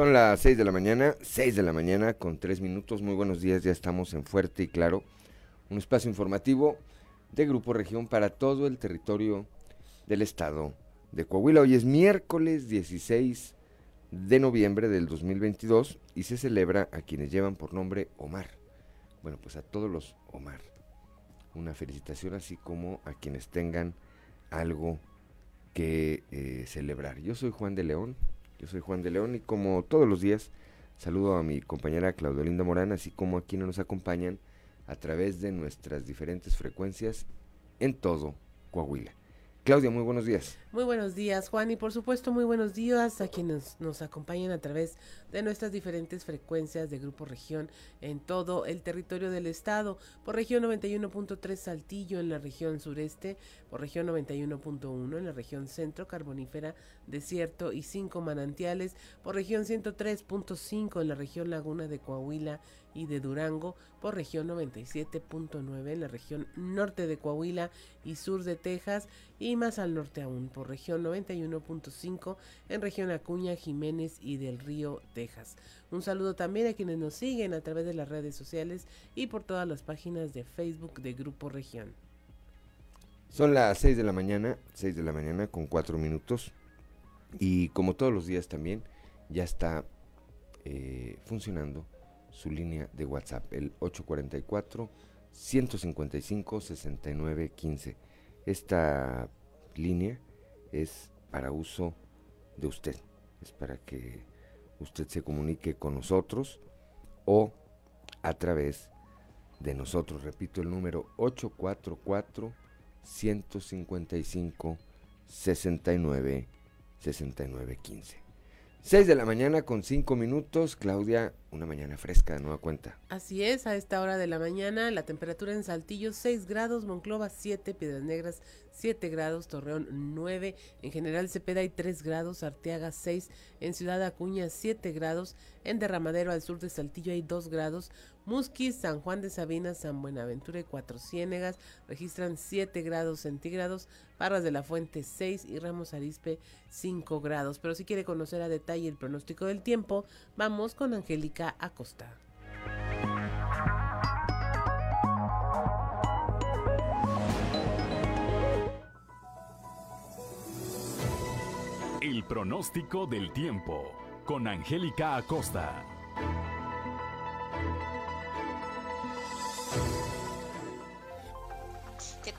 Son las 6 de la mañana, 6 de la mañana con 3 minutos. Muy buenos días, ya estamos en Fuerte y Claro, un espacio informativo de Grupo Región para todo el territorio del estado de Coahuila. Hoy es miércoles 16 de noviembre del 2022 y se celebra a quienes llevan por nombre Omar. Bueno, pues a todos los Omar. Una felicitación así como a quienes tengan algo que eh, celebrar. Yo soy Juan de León, yo soy Juan de León y como todos los días saludo a mi compañera Claudelinda Morán, así como a quienes nos acompañan a través de nuestras diferentes frecuencias en todo Coahuila. Claudia, muy buenos días. Muy buenos días, Juan, y por supuesto muy buenos días a quienes nos acompañan a través de nuestras diferentes frecuencias de Grupo Región en todo el territorio del estado, por región 91.3 Saltillo en la región sureste, por región 91.1 en la región centro, carbonífera, desierto y cinco manantiales, por región 103.5 en la región laguna de Coahuila y de Durango, por región 97.9 en la región norte de Coahuila y sur de Texas, y más al norte aún, por región 91.5 en región Acuña, Jiménez y del Río, Texas. Un saludo también a quienes nos siguen a través de las redes sociales y por todas las páginas de Facebook de Grupo Región. Son las 6 de la mañana, 6 de la mañana con 4 minutos. Y como todos los días también, ya está eh, funcionando su línea de WhatsApp, el 844-155-6915. Esta línea es para uso de usted, es para que usted se comunique con nosotros o a través de nosotros. Repito el número 844 155 69 69 15. 6 de la mañana con 5 minutos. Claudia, una mañana fresca de nueva cuenta. Así es, a esta hora de la mañana la temperatura en Saltillo 6 grados, Monclova 7, Piedras Negras 7 grados, Torreón 9, en general Cepeda hay 3 grados, Arteaga 6, en Ciudad Acuña 7 grados, en Derramadero al sur de Saltillo hay 2 grados, Musquis, San Juan de Sabina, San Buenaventura y Cuatro Ciénegas registran 7 grados centígrados, Parras de la Fuente 6 y Ramos Arispe 5 grados. Pero si quiere conocer a detalle el pronóstico del tiempo, vamos con Angélica Acosta. El pronóstico del tiempo con Angélica Acosta.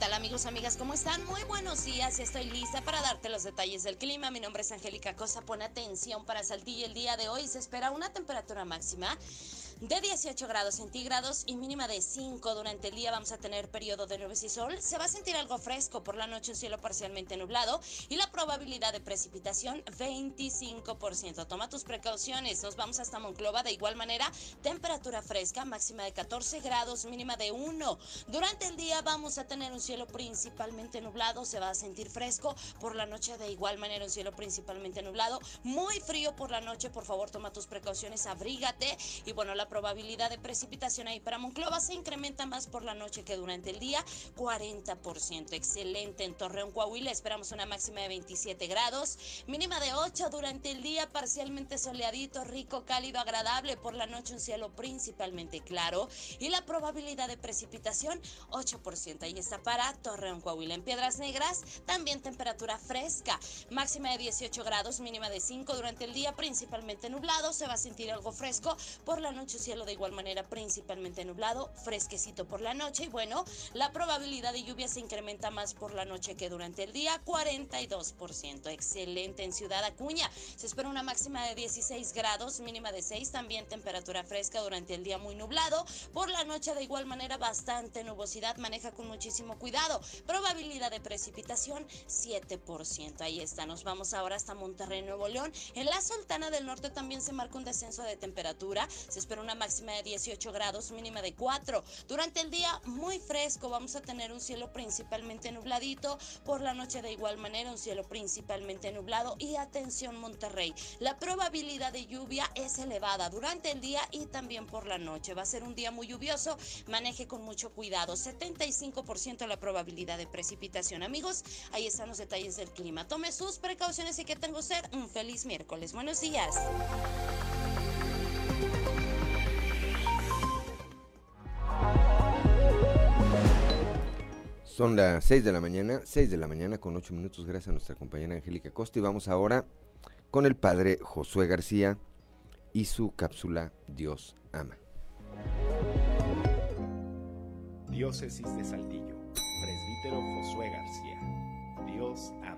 Tal amigos, amigas? ¿Cómo están? Muy buenos días. Estoy lista para darte los detalles del clima. Mi nombre es Angélica Acosta. Pon atención para Saltillo el día de hoy. Se espera una temperatura máxima de 18 grados centígrados y mínima de 5. Durante el día vamos a tener periodo de nubes y sol. Se va a sentir algo fresco por la noche, un cielo parcialmente nublado y la probabilidad de precipitación 25%. Toma tus precauciones. Nos vamos hasta Monclova de igual manera. Temperatura fresca, máxima de 14 grados, mínima de 1. Durante el día vamos a tener un cielo principalmente nublado. Se va a sentir fresco por la noche de igual manera, un cielo principalmente nublado. Muy frío por la noche. Por favor, toma tus precauciones, abrígate. Y bueno, la probabilidad de precipitación ahí para Monclova se incrementa más por la noche que durante el día, 40%. Excelente. En Torreón, Coahuila esperamos una máxima de 27 grados, mínima de 8 durante el día, parcialmente soleadito, rico, cálido, agradable. Por la noche un cielo principalmente claro y la probabilidad de precipitación 8%. Ahí está para Torreón, Coahuila. En Piedras Negras también temperatura fresca, máxima de 18 grados, mínima de 5 durante el día, principalmente nublado. Se va a sentir algo fresco. Por la noche cielo de igual manera principalmente nublado, fresquecito por la noche y bueno, la probabilidad de lluvia se incrementa más por la noche que durante el día, 42%. Excelente en Ciudad Acuña. Se espera una máxima de 16 grados, mínima de 6, también temperatura fresca durante el día muy nublado. Por la noche de igual manera bastante nubosidad, maneja con muchísimo cuidado. Probabilidad de precipitación 7%. Ahí está, nos vamos ahora hasta Monterrey, Nuevo León. En la Sultana del Norte también se marca un descenso de temperatura. Se espera una máxima de 18 grados, mínima de 4. Durante el día muy fresco, vamos a tener un cielo principalmente nubladito. Por la noche de igual manera un cielo principalmente nublado. Y atención Monterrey, la probabilidad de lluvia es elevada durante el día y también por la noche. Va a ser un día muy lluvioso, maneje con mucho cuidado. 75% la probabilidad de precipitación. Amigos, ahí están los detalles del clima. Tome sus precauciones y que tengo ser un feliz miércoles. Buenos días. Son las 6 de la mañana, 6 de la mañana con 8 minutos, gracias a nuestra compañera Angélica Costa. Y vamos ahora con el padre Josué García y su cápsula Dios ama. Diócesis de Saltillo, presbítero Josué García. Dios ama.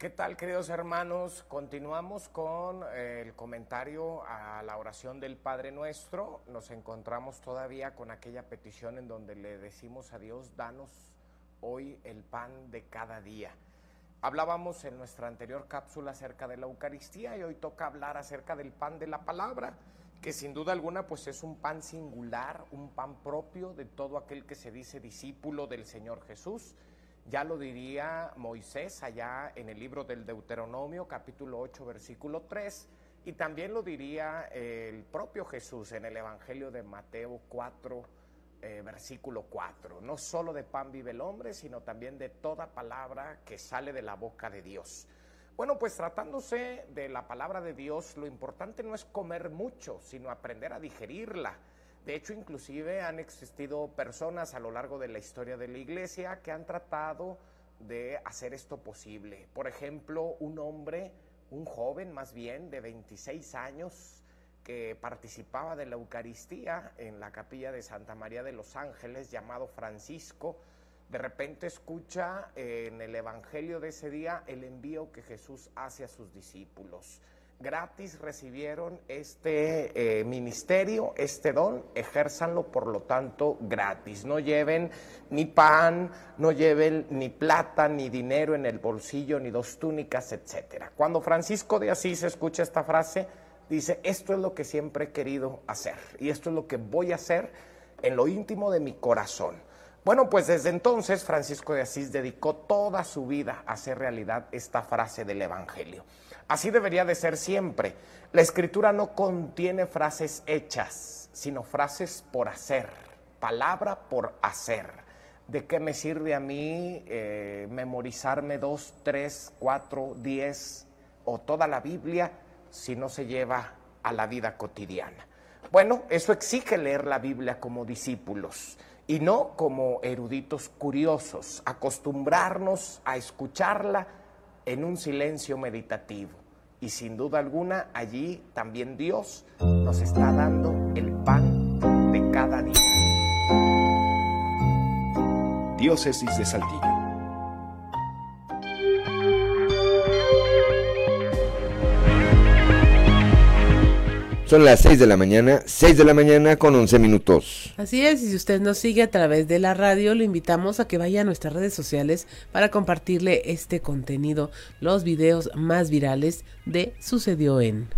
¿Qué tal, queridos hermanos? Continuamos con eh, el comentario a la oración del Padre Nuestro. Nos encontramos todavía con aquella petición en donde le decimos a Dios, danos hoy el pan de cada día. Hablábamos en nuestra anterior cápsula acerca de la Eucaristía y hoy toca hablar acerca del pan de la palabra, que sin duda alguna pues es un pan singular, un pan propio de todo aquel que se dice discípulo del Señor Jesús ya lo diría Moisés allá en el libro del Deuteronomio, capítulo 8, versículo 3, y también lo diría el propio Jesús en el Evangelio de Mateo 4, eh, versículo 4. No solo de pan vive el hombre, sino también de toda palabra que sale de la boca de Dios. Bueno, pues tratándose de la palabra de Dios, lo importante no es comer mucho, sino aprender a digerirla de hecho, inclusive han existido personas a lo largo de la historia de la iglesia que han tratado de hacer esto posible. Por ejemplo, un hombre, un joven más bien de 26 años, que participaba de la Eucaristía en la capilla de Santa María de los Ángeles, llamado Francisco, de repente escucha en el Evangelio de ese día el envío que Jesús hace a sus discípulos gratis recibieron este eh, ministerio, este don, ejérzanlo por lo tanto gratis. No lleven ni pan, no lleven ni plata, ni dinero en el bolsillo, ni dos túnicas, etcétera. Cuando Francisco de Asís escucha esta frase, dice, esto es lo que siempre he querido hacer y esto es lo que voy a hacer en lo íntimo de mi corazón. Bueno, pues desde entonces Francisco de Asís dedicó toda su vida a hacer realidad esta frase del Evangelio. Así debería de ser siempre. La escritura no contiene frases hechas, sino frases por hacer, palabra por hacer. ¿De qué me sirve a mí eh, memorizarme dos, tres, cuatro, diez o toda la Biblia si no se lleva a la vida cotidiana? Bueno, eso exige leer la Biblia como discípulos y no como eruditos curiosos, acostumbrarnos a escucharla en un silencio meditativo. Y sin duda alguna, allí también Dios nos está dando el pan de cada día. Diócesis de Saltillo. Son las 6 de la mañana, 6 de la mañana con 11 minutos. Así es, y si usted nos sigue a través de la radio, lo invitamos a que vaya a nuestras redes sociales para compartirle este contenido, los videos más virales de Sucedió en.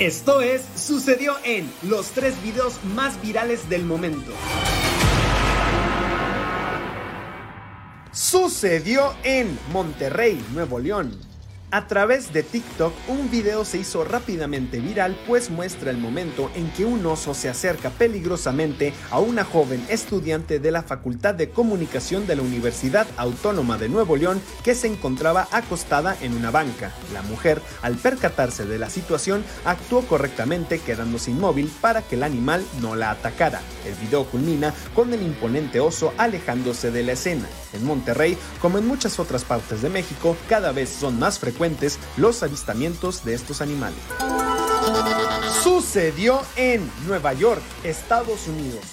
Esto es Sucedió en los tres videos más virales del momento. Sucedió en Monterrey, Nuevo León. A través de TikTok, un video se hizo rápidamente viral pues muestra el momento en que un oso se acerca peligrosamente a una joven estudiante de la Facultad de Comunicación de la Universidad Autónoma de Nuevo León que se encontraba acostada en una banca. La mujer, al percatarse de la situación, actuó correctamente quedándose inmóvil para que el animal no la atacara. El video culmina con el imponente oso alejándose de la escena. En Monterrey, como en muchas otras partes de México, cada vez son más frecuentes los avistamientos de estos animales. Sucedió en Nueva York, Estados Unidos.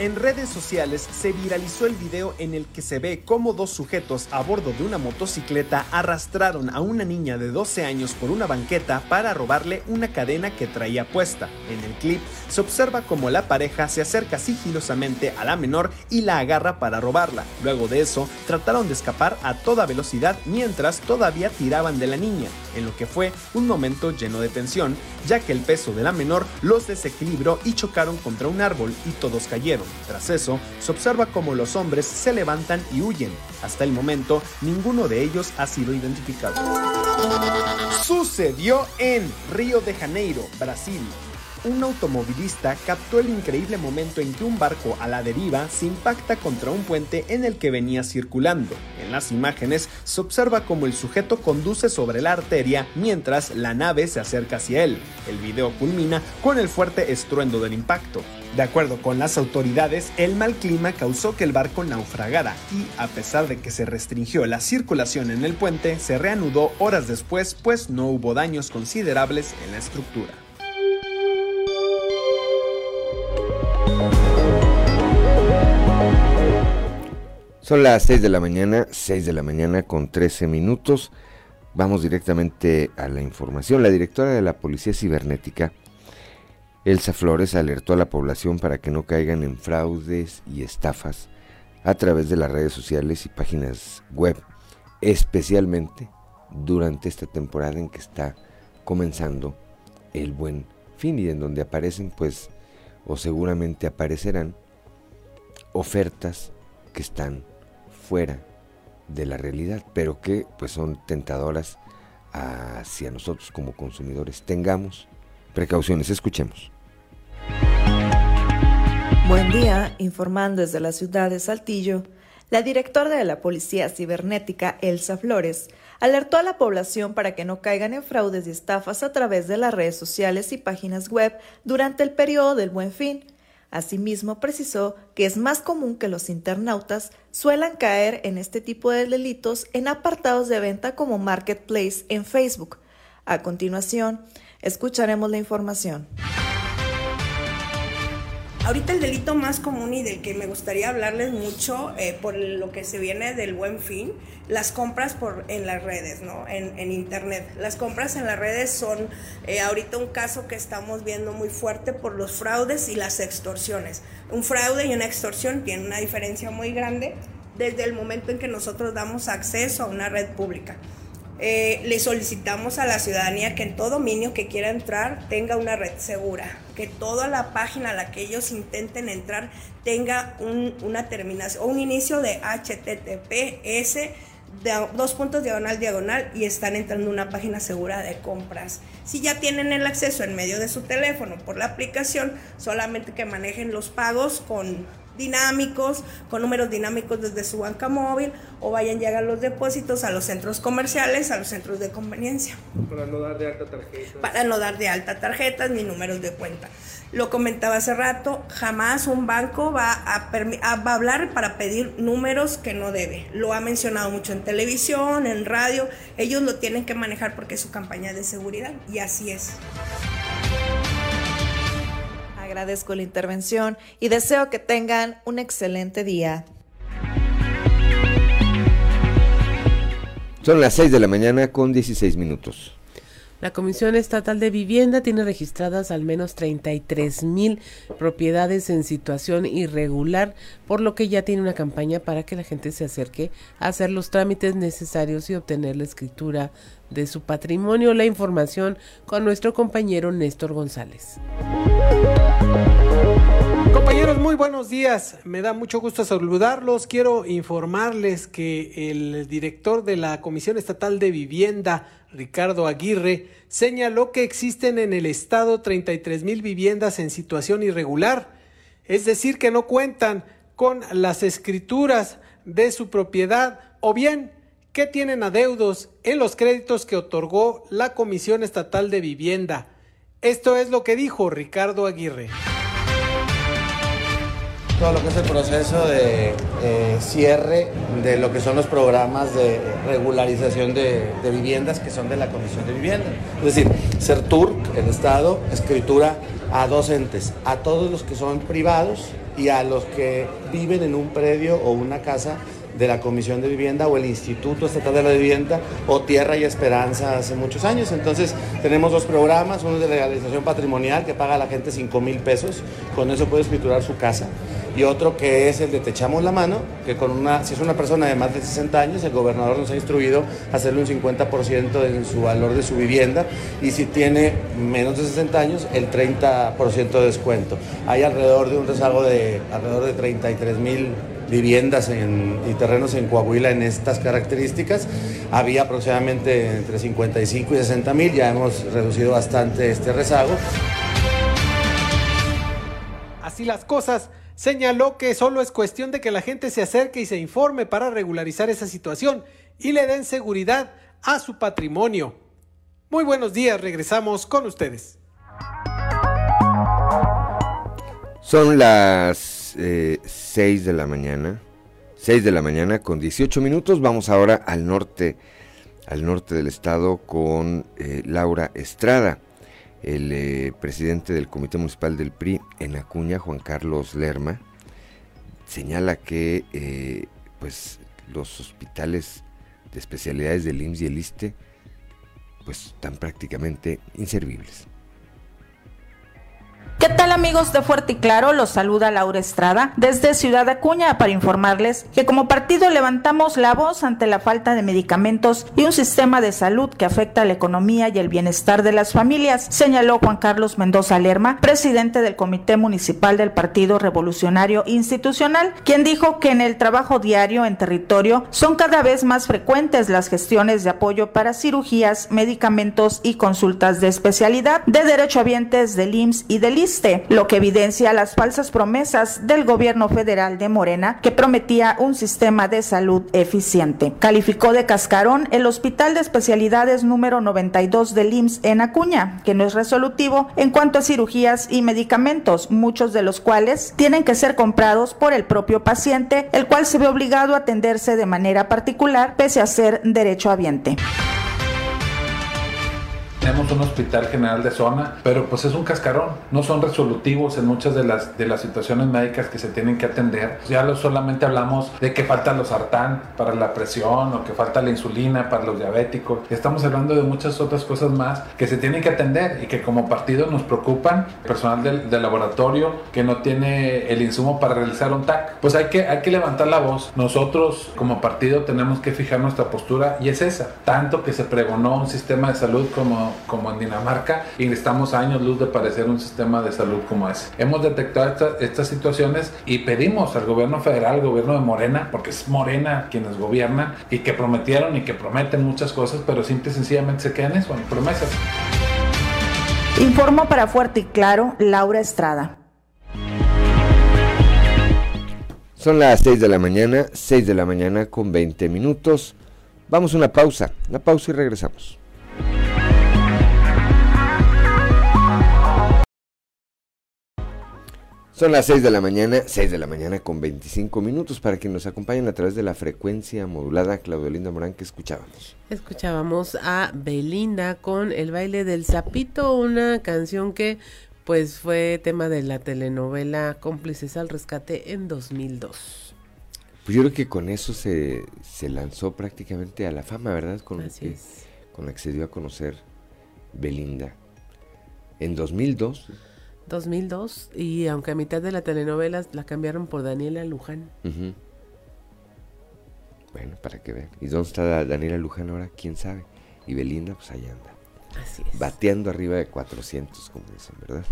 En redes sociales se viralizó el video en el que se ve cómo dos sujetos a bordo de una motocicleta arrastraron a una niña de 12 años por una banqueta para robarle una cadena que traía puesta. En el clip se observa cómo la pareja se acerca sigilosamente a la menor y la agarra para robarla. Luego de eso, trataron de escapar a toda velocidad mientras todavía tiraban de la niña, en lo que fue un momento lleno de tensión, ya que el peso de la menor los desequilibró y chocaron contra un árbol y todos cayeron. Tras eso, se observa cómo los hombres se levantan y huyen. Hasta el momento, ninguno de ellos ha sido identificado. Sucedió en Río de Janeiro, Brasil un automovilista captó el increíble momento en que un barco a la deriva se impacta contra un puente en el que venía circulando. En las imágenes se observa cómo el sujeto conduce sobre la arteria mientras la nave se acerca hacia él. El video culmina con el fuerte estruendo del impacto. De acuerdo con las autoridades, el mal clima causó que el barco naufragara y, a pesar de que se restringió la circulación en el puente, se reanudó horas después pues no hubo daños considerables en la estructura. Son las 6 de la mañana, 6 de la mañana con 13 minutos. Vamos directamente a la información. La directora de la Policía Cibernética, Elsa Flores, alertó a la población para que no caigan en fraudes y estafas a través de las redes sociales y páginas web, especialmente durante esta temporada en que está comenzando el buen fin y en donde aparecen pues o seguramente aparecerán ofertas que están fuera de la realidad, pero que pues son tentadoras hacia nosotros como consumidores. Tengamos precauciones, escuchemos. Buen día, informando desde la ciudad de Saltillo, la directora de la Policía Cibernética, Elsa Flores, alertó a la población para que no caigan en fraudes y estafas a través de las redes sociales y páginas web durante el periodo del buen fin Asimismo, precisó que es más común que los internautas suelan caer en este tipo de delitos en apartados de venta como Marketplace en Facebook. A continuación, escucharemos la información. Ahorita el delito más común y del que me gustaría hablarles mucho eh, por lo que se viene del buen fin, las compras por, en las redes, ¿no? En, en internet. Las compras en las redes son eh, ahorita un caso que estamos viendo muy fuerte por los fraudes y las extorsiones. Un fraude y una extorsión tienen una diferencia muy grande desde el momento en que nosotros damos acceso a una red pública. Eh, le solicitamos a la ciudadanía que en todo dominio que quiera entrar tenga una red segura, que toda la página a la que ellos intenten entrar tenga una terminación o un inicio de HTTPS dos puntos diagonal diagonal y están entrando una página segura de compras. Si ya tienen el acceso en medio de su teléfono por la aplicación, solamente que manejen los pagos con dinámicos, con números dinámicos desde su banca móvil o vayan y hagan los depósitos a los centros comerciales, a los centros de conveniencia. Para no dar de alta tarjetas. Para no dar de alta tarjetas ni números de cuenta. Lo comentaba hace rato, jamás un banco va a, va a hablar para pedir números que no debe. Lo ha mencionado mucho en televisión, en radio. Ellos lo tienen que manejar porque es su campaña de seguridad y así es. Agradezco la intervención y deseo que tengan un excelente día. Son las 6 de la mañana con 16 minutos. La Comisión Estatal de Vivienda tiene registradas al menos 33 mil propiedades en situación irregular, por lo que ya tiene una campaña para que la gente se acerque a hacer los trámites necesarios y obtener la escritura de su patrimonio. La información con nuestro compañero Néstor González. Compañeros, muy buenos días, me da mucho gusto saludarlos. Quiero informarles que el director de la Comisión Estatal de Vivienda, Ricardo Aguirre, señaló que existen en el estado 33 mil viviendas en situación irregular, es decir, que no cuentan con las escrituras de su propiedad o bien que tienen adeudos en los créditos que otorgó la Comisión Estatal de Vivienda. Esto es lo que dijo Ricardo Aguirre todo lo que es el proceso de cierre de lo que son los programas de regularización de, viviendas que son de la Comisión de Vivienda. Es decir, CERTUR, el Estado, escritura a dos entes, a todos los que son privados y a los que viven en un predio o una casa de la Comisión de Vivienda o el Instituto Estatal de la Vivienda o Tierra y Esperanza hace muchos años. Entonces tenemos dos programas, uno de legalización patrimonial que paga a la gente 5 mil pesos, con eso puede escriturar su casa y otro que es el de te echamos la mano, que con una, si es una persona de más de 60 años, el gobernador nos ha instruido a hacerle un 50% en su valor de su vivienda y si tiene menos de 60 años, el 30% de descuento. Hay alrededor de un rezago de alrededor de 33 mil viviendas y terrenos en Coahuila en estas características. Había aproximadamente entre 55 y 60 mil, ya hemos reducido bastante este rezago. Así las cosas, señaló que solo es cuestión de que la gente se acerque y se informe para regularizar esa situación y le den seguridad a su patrimonio. Muy buenos días, regresamos con ustedes. Son las 6 eh, de la mañana, 6 de la mañana con 18 minutos. Vamos ahora al norte, al norte del estado con eh, Laura Estrada el eh, presidente del Comité Municipal del PRI en Acuña, Juan Carlos Lerma, señala que eh, pues los hospitales de especialidades del IMSS y el ISTE pues están prácticamente inservibles. ¿Qué tal amigos de Fuerte y Claro? Los saluda Laura Estrada desde Ciudad Acuña para informarles que como partido levantamos la voz ante la falta de medicamentos y un sistema de salud que afecta a la economía y el bienestar de las familias, señaló Juan Carlos Mendoza Lerma, presidente del Comité Municipal del Partido Revolucionario Institucional, quien dijo que en el trabajo diario en territorio son cada vez más frecuentes las gestiones de apoyo para cirugías, medicamentos y consultas de especialidad de derechohabientes del IMSS y del Lo que evidencia las falsas promesas del gobierno federal de Morena que prometía un sistema de salud eficiente. Calificó de cascarón el Hospital de Especialidades número 92 del IMSS en Acuña, que no es resolutivo en cuanto a cirugías y medicamentos, muchos de los cuales tienen que ser comprados por el propio paciente, el cual se ve obligado a atenderse de manera particular pese a ser derecho derechohabiente. Tenemos un hospital general de zona, pero pues es un cascarón. No son resolutivos en muchas de las, de las situaciones médicas que se tienen que atender. Ya lo, solamente hablamos de que falta los sartán para la presión o que falta la insulina para los diabéticos. Estamos hablando de muchas otras cosas más que se tienen que atender y que como partido nos preocupan. Personal del, del laboratorio que no tiene el insumo para realizar un TAC. Pues hay que, hay que levantar la voz. Nosotros como partido tenemos que fijar nuestra postura y es esa. Tanto que se pregonó un sistema de salud como como, en Dinamarca y estamos años luz de parecer un sistema de salud como ese. Hemos detectado estas situaciones y pedimos al gobierno federal, al gobierno de Morena, porque es Morena quienes gobiernan y que prometieron y que prometen muchas cosas, pero simple y sencillamente se quedan eso, en promesas. Informó para Fuerte y Claro Laura Estrada. Son las 6 de la mañana, 6 de la mañana con 20 minutos. Vamos a una pausa, una pausa y regresamos. Son las 6 de la mañana, 6 de la mañana con 25 minutos para que nos acompañen a través de la frecuencia modulada. Claudio Linda Morán, que escuchábamos? Escuchábamos a Belinda con El baile del sapito, una canción que pues fue tema de la telenovela Cómplices al Rescate en 2002. Pues yo creo que con eso se, se lanzó prácticamente a la fama, ¿verdad? Con Así es. Con la que se dio a conocer Belinda. En 2002 2002 y aunque a mitad de la telenovela la cambiaron por Daniela Luján. Bueno, para que vean. ¿Y dónde está Daniela Luján ahora? ¿Quién sabe? Y Belinda, pues ahí anda. Así es. Bateando arriba de 400, como dicen, ¿verdad?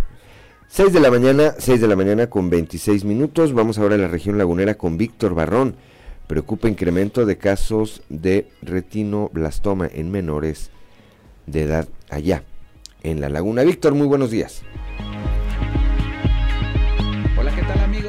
6 de la mañana, 6 de la mañana con 26 minutos. Vamos ahora a la región lagunera con Víctor Barrón. Preocupa incremento de casos de retinoblastoma en menores de edad allá en la laguna. Víctor, muy buenos días.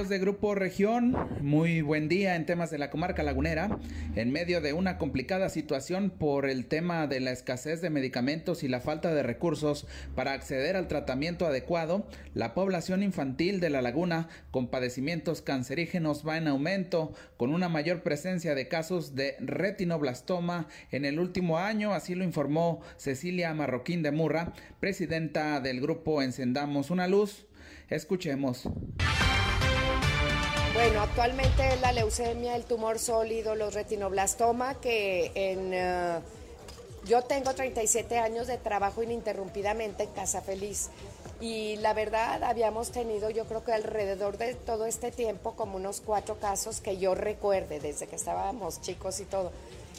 De Grupo Región, muy buen día en temas de la comarca lagunera. En medio de una complicada situación por el tema de la escasez de medicamentos y la falta de recursos para acceder al tratamiento adecuado, la población infantil de la laguna con padecimientos cancerígenos va en aumento, con una mayor presencia de casos de retinoblastoma en el último año, así lo informó Cecilia Marroquín de Murra, presidenta del grupo Encendamos una Luz. Escuchemos. Bueno, actualmente es la leucemia, el tumor sólido, los retinoblastoma, que en... Eh, yo tengo 37 años de trabajo ininterrumpidamente en Casa Feliz y la verdad habíamos tenido yo creo que alrededor de todo este tiempo como unos cuatro casos que yo recuerde desde que estábamos chicos y todo.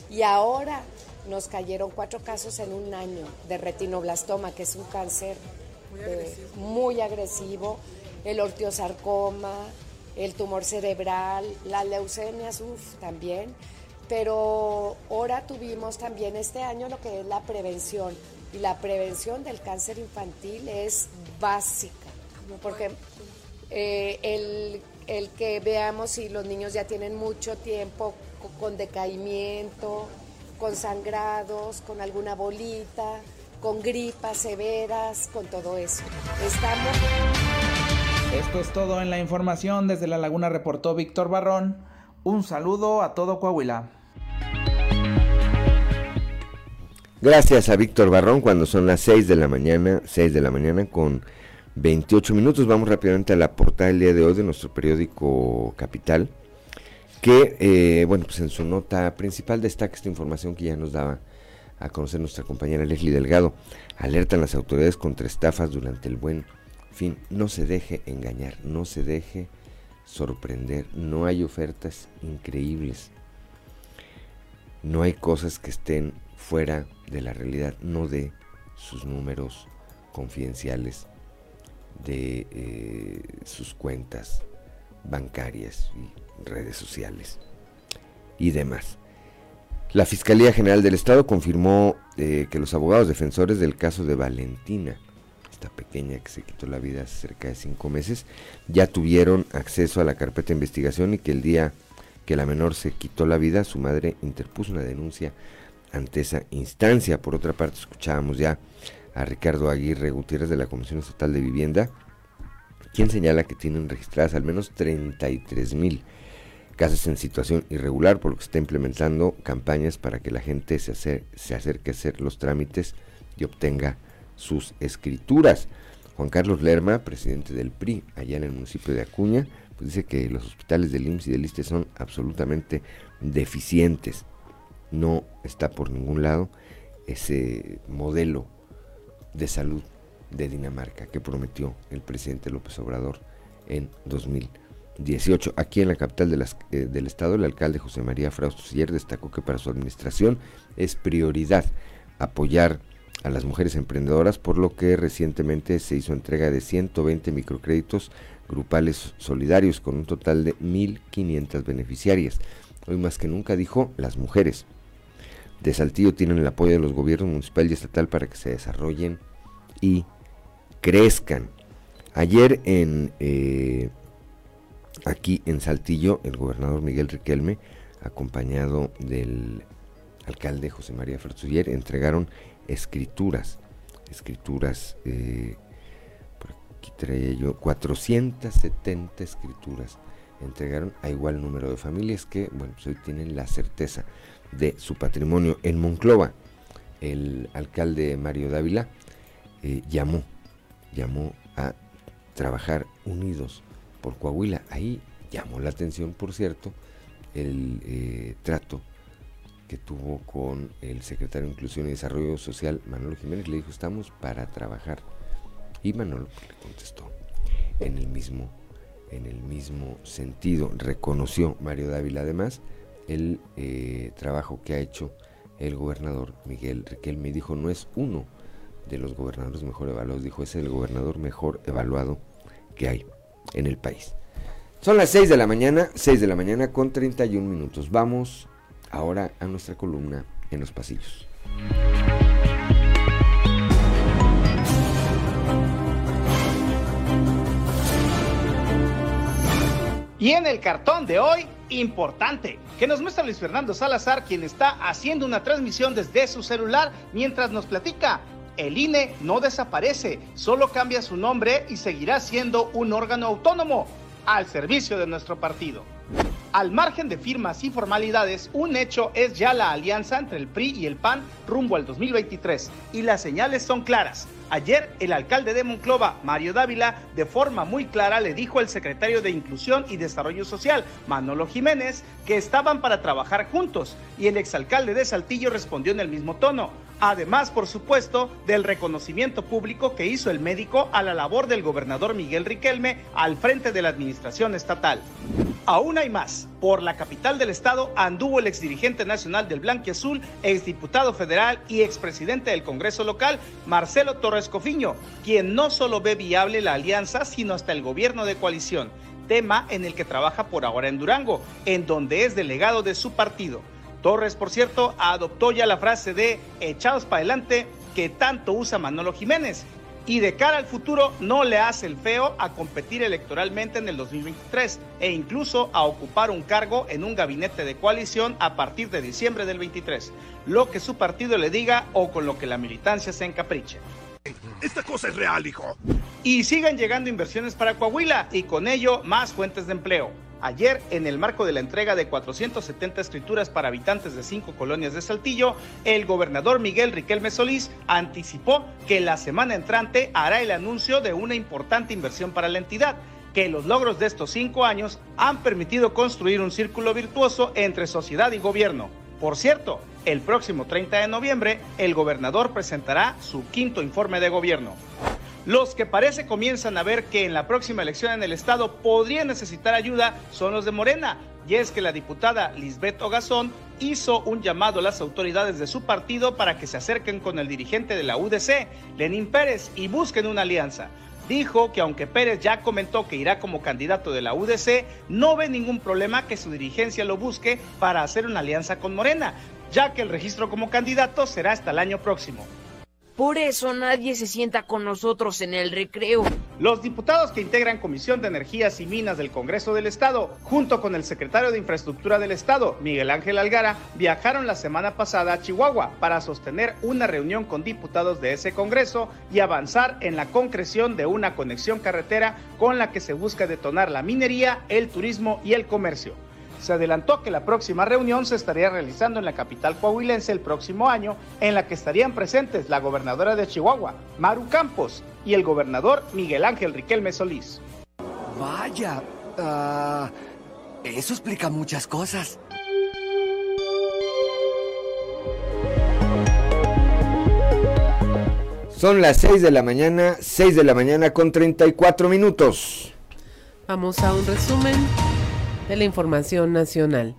Y ahora nos cayeron cuatro casos en un año de retinoblastoma, que es un cáncer muy agresivo, muy agresivo el ortiosarcoma, el tumor cerebral, la leucemia, uff, también. Pero ahora tuvimos también este año lo que es la prevención. Y la prevención del cáncer infantil es básica, porque eh, el, el que veamos si los niños ya tienen mucho tiempo con decaimiento, con sangrados, con alguna bolita, con gripas severas, con todo eso. Estamos... Esto es todo en la información. Desde La Laguna reportó Víctor Barrón. Un saludo a todo Coahuila. Gracias a Víctor Barrón cuando son las 6 de la mañana, 6 de la mañana con 28 minutos. Vamos rápidamente a la portada del día de hoy de nuestro periódico Capital, que, eh, bueno, pues en su nota principal destaca esta información que ya nos daba a conocer nuestra compañera Leslie Delgado. Alertan las autoridades contra estafas durante el buen fin, no se deje engañar, no se deje sorprender. No hay ofertas increíbles. No hay cosas que estén fuera de la realidad, no de sus números confidenciales, de eh, sus cuentas bancarias y redes sociales y demás. La Fiscalía General del Estado confirmó eh, que los abogados defensores del caso de Valentina pequeña que se quitó la vida hace cerca de cinco meses, ya tuvieron acceso a la carpeta de investigación y que el día que la menor se quitó la vida, su madre interpuso una denuncia ante esa instancia. Por otra parte, escuchábamos ya a Ricardo Aguirre Gutiérrez de la Comisión Estatal de Vivienda, quien señala que tienen registradas al menos 33 mil casas en situación irregular, por lo que está implementando campañas para que la gente se, se acerque a hacer los trámites y obtenga sus escrituras. Juan Carlos Lerma, presidente del PRI allá en el municipio de Acuña, pues dice que los hospitales del IMSS y del ISTE son absolutamente deficientes. No está por ningún lado ese modelo de salud de Dinamarca que prometió el presidente López Obrador en 2018. Aquí en la capital eh, del estado, el alcalde José María Frausto Siller destacó que para su administración es prioridad apoyar a las mujeres emprendedoras, por lo que recientemente se hizo entrega de 120 microcréditos grupales solidarios con un total de 1.500 beneficiarias. Hoy más que nunca dijo, las mujeres de Saltillo tienen el apoyo de los gobiernos municipal y estatal para que se desarrollen y crezcan. Ayer en eh, aquí en Saltillo, el gobernador Miguel Riquelme, acompañado del alcalde José María Ferzuller, entregaron escrituras, escrituras, eh, por aquí traía yo, 470 escrituras entregaron a igual número de familias que, bueno, pues hoy tienen la certeza de su patrimonio. En Monclova, el alcalde Mario Dávila eh, llamó, llamó a trabajar unidos por Coahuila. Ahí llamó la atención, por cierto, el eh, trato que tuvo con el secretario de Inclusión y Desarrollo Social, Manolo Jiménez, le dijo, estamos para trabajar. Y Manolo le contestó en el mismo, en el mismo sentido. Reconoció Mario Dávila además el eh, trabajo que ha hecho el gobernador Miguel Riquelme. Dijo, no es uno de los gobernadores mejor evaluados, dijo, es el gobernador mejor evaluado que hay en el país. Son las 6 de la mañana, 6 de la mañana con 31 minutos. Vamos ahora a nuestra columna en los pasillos. Y en el cartón de hoy, importante, que nos muestra Luis Fernando Salazar, quien está haciendo una transmisión desde su celular mientras nos platica. El INE no desaparece, solo cambia su nombre y seguirá siendo un órgano autónomo al servicio de nuestro partido. Al margen de firmas y formalidades, un hecho es ya la alianza entre el PRI y el PAN rumbo al 2023 y las señales son claras. Ayer el alcalde de Monclova, Mario Dávila, de forma muy clara le dijo al secretario de Inclusión y Desarrollo Social, Manolo Jiménez, que estaban para trabajar juntos y el exalcalde de Saltillo respondió en el mismo tono. Además, por supuesto, del reconocimiento público que hizo el médico a la labor del gobernador Miguel Riquelme al frente de la administración estatal. Aún hay más. Por la capital del estado anduvo el exdirigente nacional del Blanquiazul, exdiputado federal y expresidente del Congreso local, Marcelo Torres Cofiño, quien no solo ve viable la alianza, sino hasta el gobierno de coalición, tema en el que trabaja por ahora en Durango, en donde es delegado de su partido. Torres, por cierto, adoptó ya la frase de echados para adelante que tanto usa Manolo Jiménez y de cara al futuro no le hace el feo a competir electoralmente en el 2023 e incluso a ocupar un cargo en un gabinete de coalición a partir de diciembre del 23, lo que su partido le diga o con lo que la militancia se encapriche. Esta cosa es real, hijo. Y siguen llegando inversiones para Coahuila y con ello más fuentes de empleo. Ayer, en el marco de la entrega de 470 escrituras para habitantes de cinco colonias de Saltillo, el gobernador Miguel Riquelme Solís anticipó que la semana entrante hará el anuncio de una importante inversión para la entidad que los logros de estos cinco años han permitido construir un círculo virtuoso entre sociedad y gobierno. Por cierto, el próximo 30 de noviembre, el gobernador presentará su quinto informe de gobierno. Los que parece comienzan a ver que en la próxima elección en el estado podrían necesitar ayuda son los de Morena, y es que la diputada Lisbeth Ogazón hizo un llamado a las autoridades de su partido para que se acerquen con el dirigente de la UDC, Lenín Pérez, y busquen una alianza. Dijo que aunque Pérez ya comentó que irá como candidato de la UDC, no ve ningún problema que su dirigencia lo busque para hacer una alianza con Morena, ya que el registro como candidato será hasta el año próximo. Por eso nadie se sienta con nosotros en el recreo. Los diputados que integran Comisión de Energías y Minas del Congreso del Estado, junto con el secretario de Infraestructura del Estado, Miguel Ángel Algara, viajaron la semana pasada a Chihuahua para sostener una reunión con diputados de ese Congreso y avanzar en la concreción de una conexión carretera con la que se busca detonar la minería, el turismo y el comercio se adelantó que la próxima reunión se estaría realizando en la capital coahuilense el próximo año, en la que estarían presentes la gobernadora de Chihuahua, Maru Campos, y el gobernador Miguel Ángel Riquelme Solís. Vaya, ah, eso explica muchas cosas. Son las 6 de la mañana, 6 de la mañana con 34 minutos. Vamos a un resumen de la información nacional.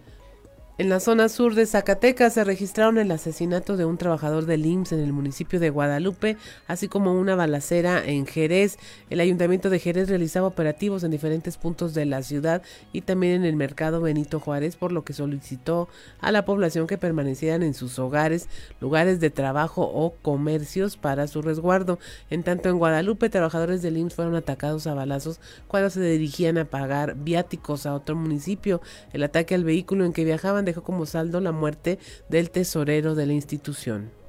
En la zona sur de Zacatecas se registraron el asesinato de un trabajador del IMSS en el municipio de Guadalupe, así como una balacera en Jerez. El ayuntamiento de Jerez realizaba operativos en diferentes puntos de la ciudad y también en el mercado Benito Juárez, por lo que solicitó a la población que permanecieran en sus hogares, lugares de trabajo o comercios para su resguardo. En tanto, en Guadalupe, trabajadores del IMSS fueron atacados a balazos cuando se dirigían a pagar viáticos a otro municipio. El ataque al vehículo en que viajaban dejó como saldo la muerte del tesorero de la institución.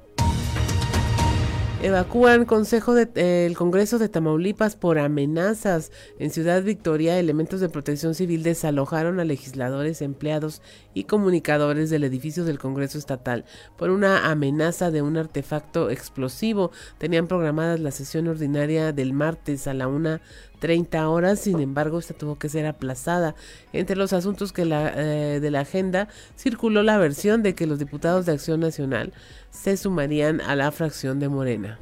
Evacúan Consejo de, eh, el Congreso de Tamaulipas por amenazas. En Ciudad Victoria, elementos de protección civil desalojaron a legisladores, empleados y comunicadores del edificio del Congreso Estatal por una amenaza de un artefacto explosivo. Tenían programadas la sesión ordinaria del martes a la una 30 horas, sin embargo, esta tuvo que ser aplazada. Entre los asuntos que eh, de la agenda circuló la versión de que los diputados de Acción Nacional se sumarían a la fracción de Morena.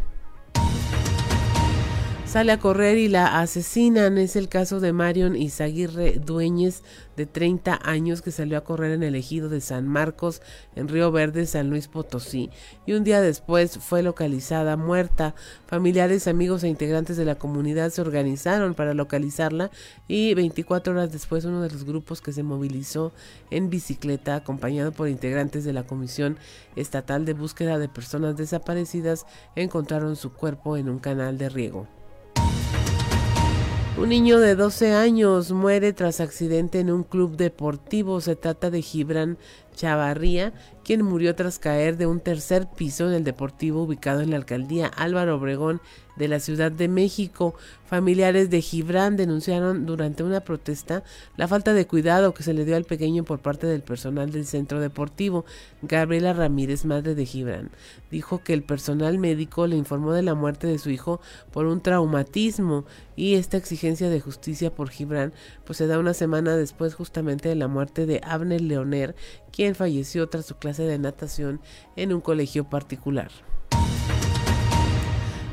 Sale a correr y la asesinan. Es el caso de Marion Izaguirre Dueñez, de 30 años, que salió a correr en el ejido de San Marcos, en Río Verde, San Luis Potosí, y un día después fue localizada muerta. Familiares, amigos e integrantes de la comunidad se organizaron para localizarla y 24 horas después uno de los grupos que se movilizó en bicicleta, acompañado por integrantes de la Comisión Estatal de Búsqueda de Personas Desaparecidas, encontraron su cuerpo en un canal de riego. Un niño de 12 años muere tras accidente en un club deportivo. Se trata de Gibran Chavarría, quien murió tras caer de un tercer piso en el deportivo ubicado en la alcaldía Álvaro Obregón de la Ciudad de México. Familiares de Gibran denunciaron durante una protesta la falta de cuidado que se le dio al pequeño por parte del personal del centro deportivo. Gabriela Ramírez, madre de Gibran, dijo que el personal médico le informó de la muerte de su hijo por un traumatismo y esta exigencia de justicia por Gibran pues se da una semana después justamente de la muerte de Abner Leoner, quien falleció tras su clase de natación en un colegio particular.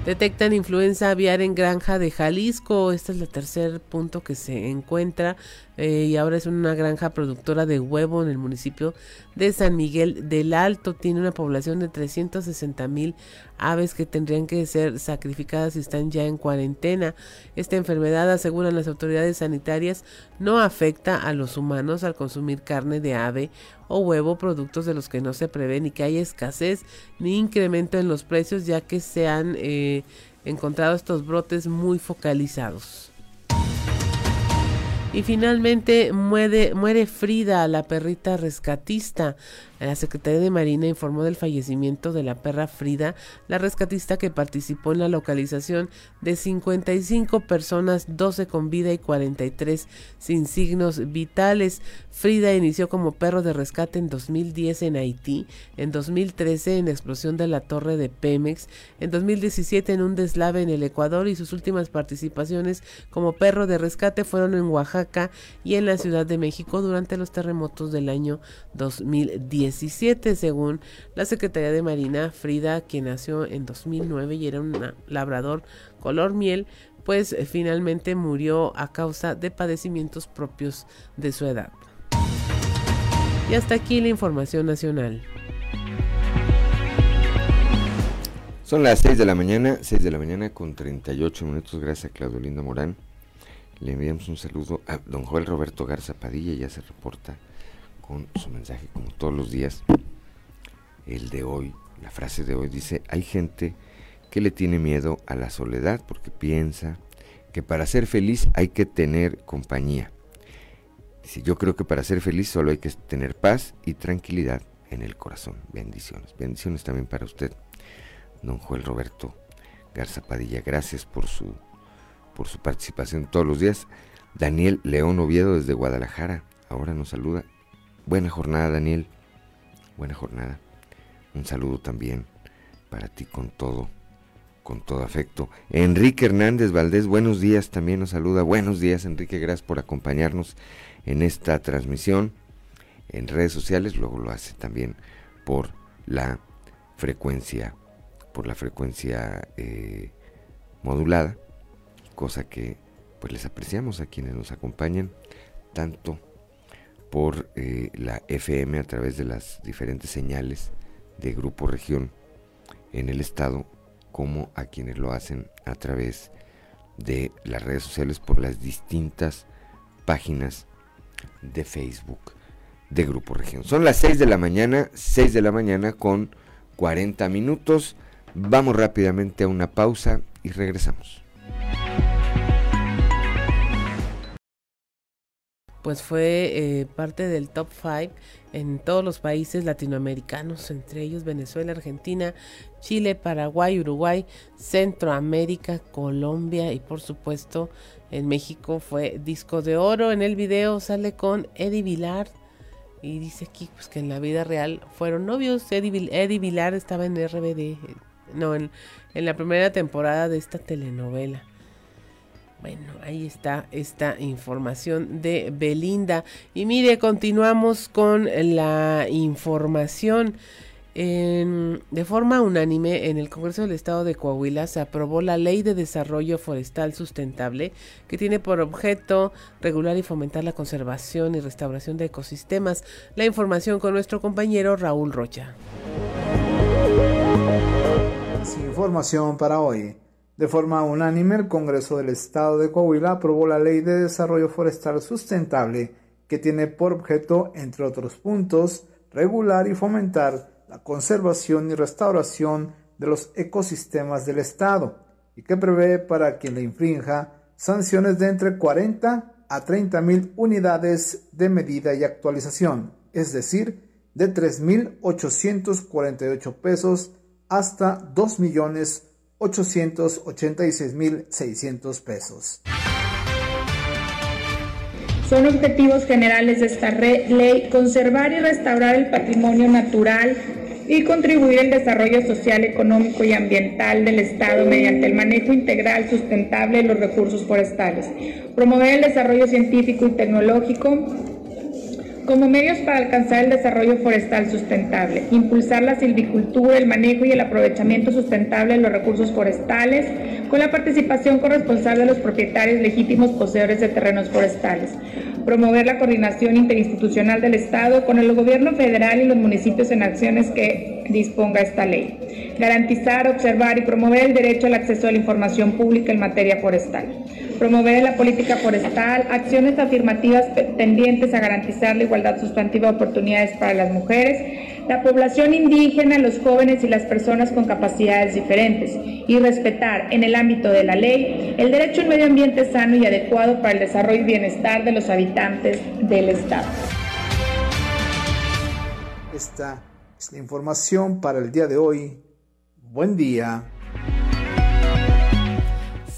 Detectan influenza aviar en Granja de Jalisco. Este es el tercer punto que se encuentra. Eh, y ahora es una granja productora de huevo en el municipio de San Miguel del Alto. Tiene una población de 360 mil aves que tendrían que ser sacrificadas y están ya en cuarentena. Esta enfermedad, aseguran las autoridades sanitarias, no afecta a los humanos al consumir carne de ave o huevo, productos de los que no se prevé ni que haya escasez ni incremento en los precios, ya que se han eh, encontrado estos brotes muy focalizados. Y finalmente muere, muere Frida, la perrita rescatista. La Secretaría de Marina informó del fallecimiento de la perra Frida, la rescatista que participó en la localización de 55 personas, 12 con vida y 43 sin signos vitales. Frida inició como perro de rescate en 2010 en Haití, en 2013 en la explosión de la torre de Pemex, en 2017 en un deslave en el Ecuador y sus últimas participaciones como perro de rescate fueron en Oaxaca y en la Ciudad de México durante los terremotos del año 2017, según la Secretaría de Marina. Frida, quien nació en 2009 y era un labrador color miel, pues eh, finalmente murió a causa de padecimientos propios de su edad. Y hasta aquí la información nacional. Son las 6 de la mañana, 6 de la mañana con 38 minutos. Gracias a Claudio Linda Morán. Le enviamos un saludo a don Joel Roberto Garza Padilla, ya se reporta con su mensaje como todos los días. El de hoy, la frase de hoy dice, hay gente que le tiene miedo a la soledad porque piensa que para ser feliz hay que tener compañía yo creo que para ser feliz solo hay que tener paz y tranquilidad en el corazón. Bendiciones. Bendiciones también para usted, don Joel Roberto Garza Padilla. Gracias por su, por su participación todos los días. Daniel León Oviedo desde Guadalajara. Ahora nos saluda. Buena jornada, Daniel. Buena jornada. Un saludo también para ti con todo, con todo afecto. Enrique Hernández Valdés, buenos días, también nos saluda. Buenos días, Enrique, gracias por acompañarnos en esta transmisión en redes sociales, luego lo hace también por la frecuencia, por la frecuencia eh, modulada, cosa que pues les apreciamos a quienes nos acompañan, tanto por eh, la FM a través de las diferentes señales de Grupo Región en el estado, como a quienes lo hacen a través de las redes sociales por las distintas páginas de Facebook de Grupo Región. Son las 6 de la mañana, 6 de la mañana con 40 minutos. Vamos rápidamente a una pausa y regresamos. Pues fue eh, parte del top 5 en todos los países latinoamericanos, entre ellos Venezuela, Argentina, Chile, Paraguay, Uruguay, Centroamérica, Colombia y por supuesto en México fue disco de oro. En el video sale con Eddie Vilar y dice aquí pues que en la vida real fueron novios. Eddie, Eddie Vilar estaba en RBD, no, en, en la primera temporada de esta telenovela. Bueno, ahí está esta información de Belinda. Y mire, continuamos con la información. de forma unánime, en el Congreso del Estado de Coahuila se aprobó la Ley de Desarrollo Forestal Sustentable, que tiene por objeto regular y fomentar la conservación y restauración de ecosistemas. La información con nuestro compañero Raúl Rocha. información para hoy. De forma unánime, el Congreso del Estado de Coahuila aprobó la Ley de Desarrollo Forestal Sustentable, que tiene por objeto, entre otros puntos, regular y fomentar la conservación y restauración de los ecosistemas del Estado y que prevé para quien la infrinja sanciones de entre 40 a 30 mil unidades de medida y actualización, es decir, de 3.848 pesos hasta 2.886.600 pesos. Son objetivos generales de esta ley conservar y restaurar el patrimonio natural y contribuir al desarrollo social, económico y ambiental del Estado mediante el manejo integral sustentable de los recursos forestales, promover el desarrollo científico y tecnológico como medios para alcanzar el desarrollo forestal sustentable, impulsar la silvicultura, el manejo y el aprovechamiento sustentable de los recursos forestales, con la participación corresponsable de los propietarios legítimos poseedores de terrenos forestales, promover la coordinación interinstitucional del Estado con el gobierno federal y los municipios en acciones que disponga esta ley, garantizar, observar y promover el derecho al acceso a la información pública en materia forestal promover la política forestal, acciones afirmativas tendientes a garantizar la igualdad sustantiva de oportunidades para las mujeres, la población indígena, los jóvenes y las personas con capacidades diferentes, y respetar en el ámbito de la ley el derecho a un medio ambiente sano y adecuado para el desarrollo y bienestar de los habitantes del Estado. Esta es la información para el día de hoy. Buen día.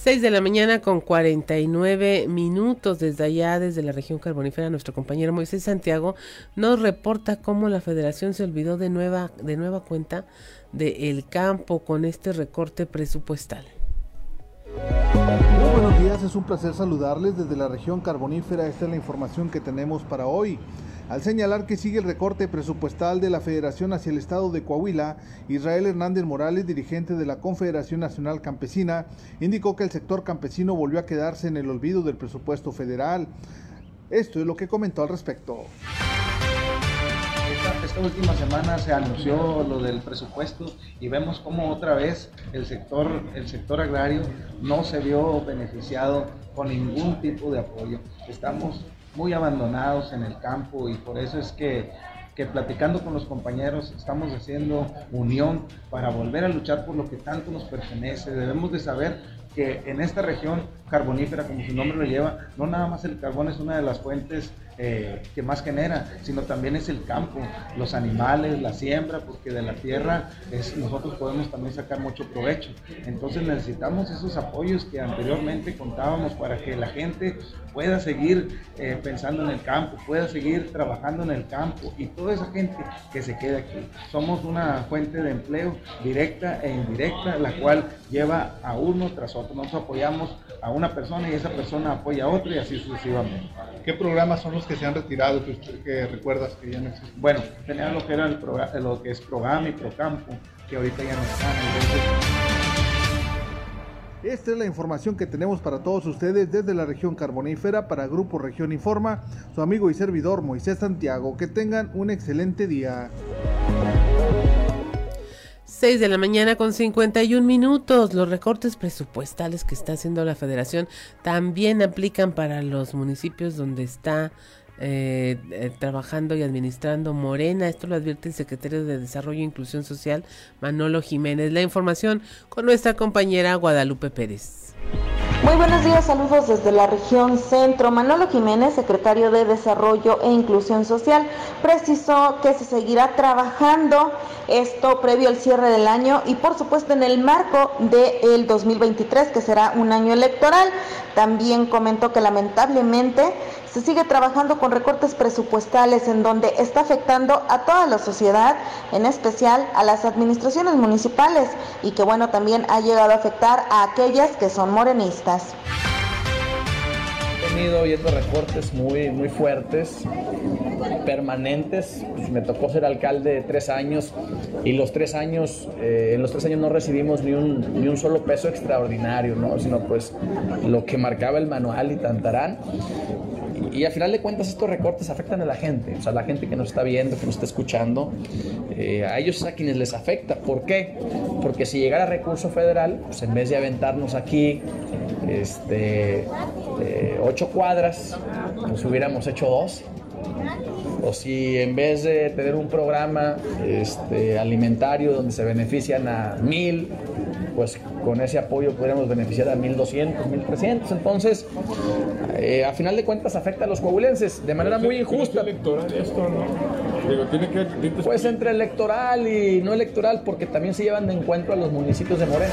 6 de la mañana con 49 minutos desde allá, desde la región carbonífera, nuestro compañero Moisés Santiago nos reporta cómo la federación se olvidó de nueva, de nueva cuenta del el campo con este recorte presupuestal. Muy buenos días, es un placer saludarles desde la región carbonífera. Esta es la información que tenemos para hoy. Al señalar que sigue el recorte presupuestal de la Federación hacia el Estado de Coahuila, Israel Hernández Morales, dirigente de la Confederación Nacional Campesina, indicó que el sector campesino volvió a quedarse en el olvido del presupuesto federal. Esto es lo que comentó al respecto. Esta, última semana se anunció lo del presupuesto y vemos cómo otra vez el sector, el sector agrario no se vio beneficiado con ningún tipo de apoyo. Estamos muy abandonados en el campo y por eso es que, que platicando con los compañeros estamos haciendo unión para volver a luchar por lo que tanto nos pertenece. Debemos de saber que en esta región carbonífera, como su nombre lo lleva, no nada más el carbón es una de las fuentes eh, que más genera, sino también es el campo, los animales, la siembra, porque de la tierra es, nosotros podemos también sacar mucho provecho. Entonces necesitamos esos apoyos que anteriormente contábamos para que la gente pueda seguir eh, pensando en el campo, pueda seguir trabajando en el campo y toda esa gente que se quede aquí. Somos una fuente de empleo directa e indirecta, la cual lleva a uno tras otro. Nosotros apoyamos a una persona y esa persona apoya a otro y así sucesivamente. ¿Qué programas son los que se han retirado que, recuerdas que ya no existen? Bueno, tenía lo que era el lo que es programa y Procampo, que ahorita ya no están. Esta es la información que tenemos para todos ustedes desde la región carbonífera para Grupo Región Informa, su amigo y servidor Moisés Santiago. Que tengan un excelente día. 6 de la mañana con 51 minutos. Los recortes presupuestales que está haciendo la federación también aplican para los municipios donde está eh, eh, trabajando y administrando Morena. Esto lo advierte el secretario de Desarrollo e Inclusión Social, Manolo Jiménez. La información con nuestra compañera Guadalupe Pérez. Muy buenos días, saludos desde la región centro. Manolo Jiménez, secretario de Desarrollo e Inclusión Social, precisó que se seguirá trabajando esto previo al cierre del año y por supuesto en el marco del 2023, que será un año electoral. También comentó que lamentablemente se sigue trabajando con recortes presupuestales en donde está afectando a toda la sociedad, en especial a las administraciones municipales y que bueno, también ha llegado a afectar a aquellas que son morenistas venido viendo recortes muy, muy fuertes, permanentes. Pues me tocó ser alcalde tres años y los tres años, eh, en los tres años no recibimos ni un, ni un solo peso extraordinario, ¿no? sino pues lo que marcaba el manual y tantarán. Y, a final de cuentas estos recortes afectan a la gente, o sea, la gente que nos está viendo, que nos está escuchando, eh, a ellos es a quienes les afecta. ¿Por qué? Porque si llegara recurso federal, pues en vez de aventarnos aquí este, eh, ocho cuadras, pues hubiéramos hecho dos. O si en vez de tener un programa este, alimentario donde se benefician a mil, pues con ese apoyo podríamos beneficiar a 1.200, 1.300. Entonces, eh, a final de cuentas afecta a los coahuilenses de manera muy injusta. electoral esto, ¿no? tiene que, pues entre electoral y no electoral, porque también se llevan de encuentro a los municipios de Morena.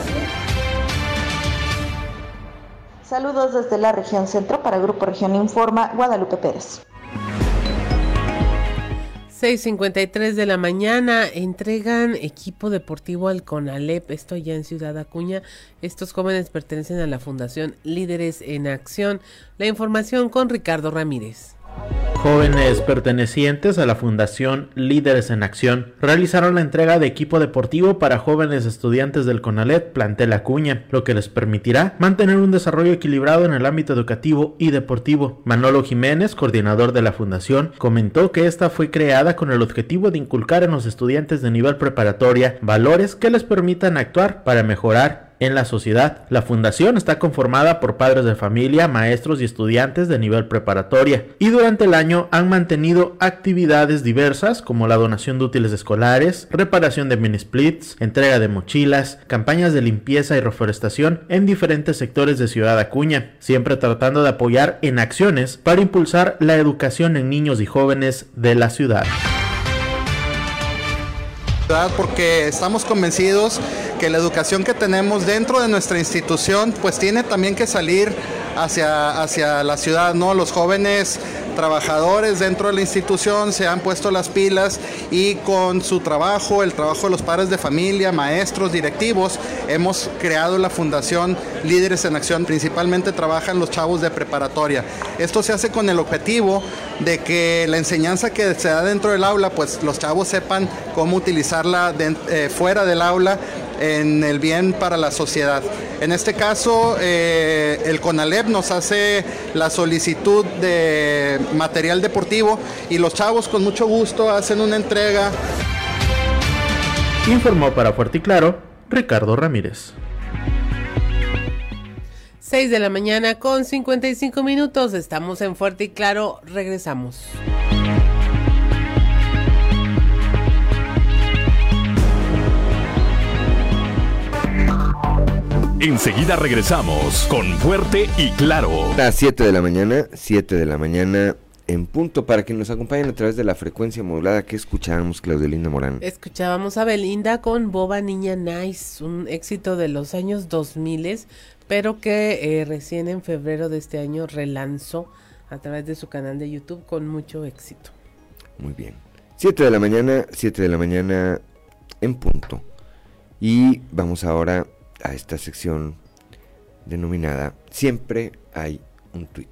Saludos desde la región centro para Grupo Región Informa, Guadalupe Pérez. 6.53 de la mañana entregan equipo deportivo al CONALEP, esto ya en Ciudad Acuña. Estos jóvenes pertenecen a la Fundación Líderes en Acción. La información con Ricardo Ramírez. Jóvenes pertenecientes a la Fundación Líderes en Acción realizaron la entrega de equipo deportivo para jóvenes estudiantes del CONALET Plantel Acuña, lo que les permitirá mantener un desarrollo equilibrado en el ámbito educativo y deportivo. Manolo Jiménez, coordinador de la fundación, comentó que esta fue creada con el objetivo de inculcar en los estudiantes de nivel preparatoria valores que les permitan actuar para mejorar en la sociedad. La fundación está conformada por padres de familia, maestros y estudiantes de nivel preparatoria y durante el año han mantenido actividades diversas como la donación de útiles escolares, reparación de mini splits, entrega de mochilas, campañas de limpieza y reforestación en diferentes sectores de Ciudad Acuña, siempre tratando de apoyar en acciones para impulsar la educación en niños y jóvenes de la ciudad porque estamos convencidos que la educación que tenemos dentro de nuestra institución pues tiene también que salir hacia, hacia la ciudad, ¿no? Los jóvenes trabajadores dentro de la institución se han puesto las pilas y con su trabajo, el trabajo de los padres de familia, maestros, directivos, hemos creado la Fundación Líderes en Acción. Principalmente trabajan los chavos de preparatoria. Esto se hace con el objetivo de que la enseñanza que se da dentro del aula, pues los chavos sepan cómo utilizarla eh, fuera del aula en el bien para la sociedad. En este caso, eh, el CONALEP nos hace la solicitud de material deportivo y los chavos con mucho gusto hacen una entrega. Informó para Fuerte y Claro Ricardo Ramírez. 6 de la mañana con 55 minutos. Estamos en Fuerte y Claro. Regresamos. Enseguida regresamos con Fuerte y Claro. Las 7 de la mañana, 7 de la mañana en punto para que nos acompañen a través de la frecuencia modulada que escuchábamos Claudelina Morán. Escuchábamos a Belinda con Boba Niña Nice, un éxito de los años 2000, pero que eh, recién en febrero de este año relanzó a través de su canal de YouTube con mucho éxito. Muy bien. 7 de la mañana, 7 de la mañana en punto. Y vamos ahora a esta sección denominada Siempre hay un tuit.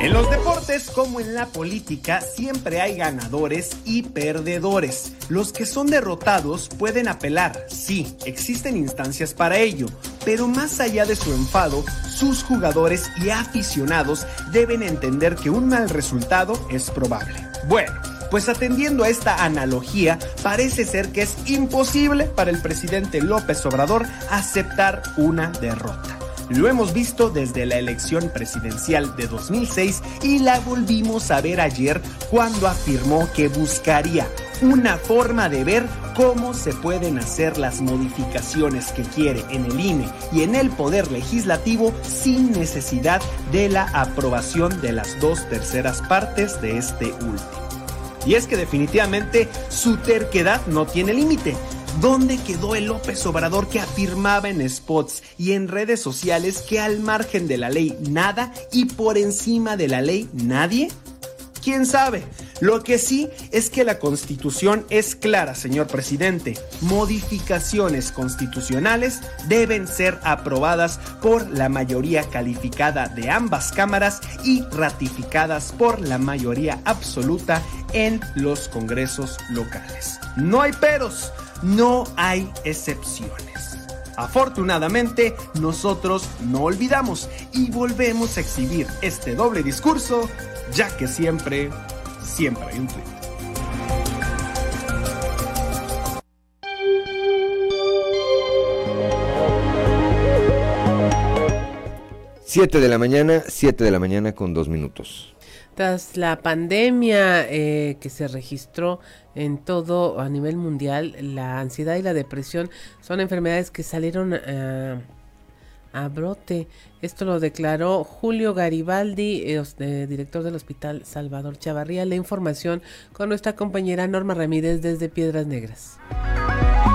En los deportes como en la política siempre hay ganadores y perdedores. Los que son derrotados pueden apelar, sí, existen instancias para ello, pero más allá de su enfado, sus jugadores y aficionados deben entender que un mal resultado es probable. Bueno, pues atendiendo a esta analogía, parece ser que es imposible para el presidente López Obrador aceptar una derrota. Lo hemos visto desde la elección presidencial de 2006 y la volvimos a ver ayer cuando afirmó que buscaría una forma de ver cómo se pueden hacer las modificaciones que quiere en el INE y en el Poder Legislativo sin necesidad de la aprobación de las dos terceras partes de este último. Y es que definitivamente su terquedad no tiene límite ¿Dónde quedó el López Obrador que afirmaba en spots y en redes sociales que al margen de la ley nada y por encima de la ley nadie? ¿Quién sabe? Lo que sí es que la constitución es clara, señor presidente. Modificaciones constitucionales deben ser aprobadas por la mayoría calificada de ambas cámaras y ratificadas por la mayoría absoluta en los congresos locales. No hay peros, no hay excepciones. Afortunadamente, nosotros no olvidamos y volvemos a exhibir este doble discurso, ya que siempre, siempre hay un tweet. Siete de la mañana, siete de la mañana con dos minutos. Tras la pandemia eh, que se registró en todo a nivel mundial, la ansiedad y la depresión son enfermedades que salieron eh, brote. Esto lo declaró Julio Garibaldi, eh, director del Hospital Salvador Chavarría. La información con nuestra compañera Norma Ramírez desde Piedras Negras.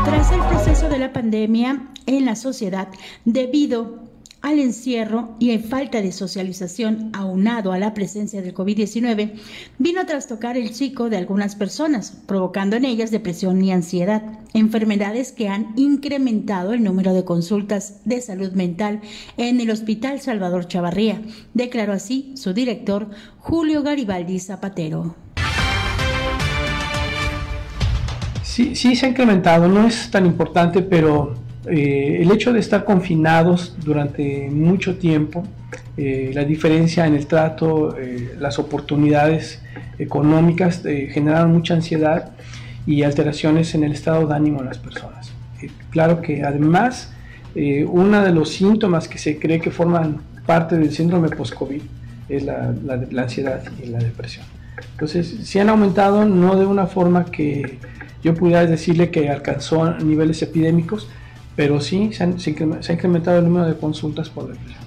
Tras el proceso de la pandemia en la sociedad, debido al encierro y en falta de socialización aunado a la presencia del COVID-19, vino a trastocar el psico de algunas personas, provocando en ellas depresión y ansiedad, enfermedades que han incrementado el número de consultas de salud mental en el Hospital Salvador Chavarría, declaró así su director Julio Garibaldi Zapatero. Sí, sí se ha incrementado, no es tan importante, pero eh, el hecho de estar confinados durante mucho tiempo, eh, la diferencia en el trato, eh, las oportunidades económicas generaron mucha ansiedad y alteraciones en el estado de ánimo de las personas. claro que además, uno de los síntomas que se cree que forman parte del síndrome post-COVID es la, la ansiedad y la depresión. Entonces, sí han aumentado, no de una forma que yo pudiera decirle que alcanzó niveles epidémicos, pero sí se, ha incrementado el número de consultas por depresión.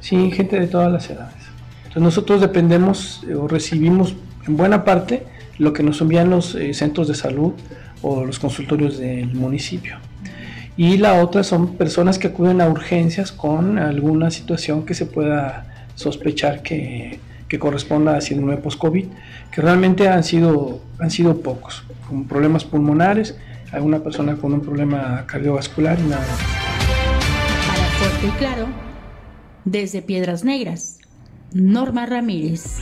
Sí, gente de todas las edades. Entonces nosotros dependemos eh, o recibimos en buena parte lo que nos envían los eh, centros de salud o los consultorios del municipio. Y la otra son personas que acuden a urgencias con alguna situación que se pueda sospechar que, que corresponda a síndrome post-COVID, que realmente han sido, han sido pocos, con problemas pulmonares, alguna persona con un problema cardiovascular y nada Para Fuerte y Claro, desde Piedras Negras, Norma Ramírez.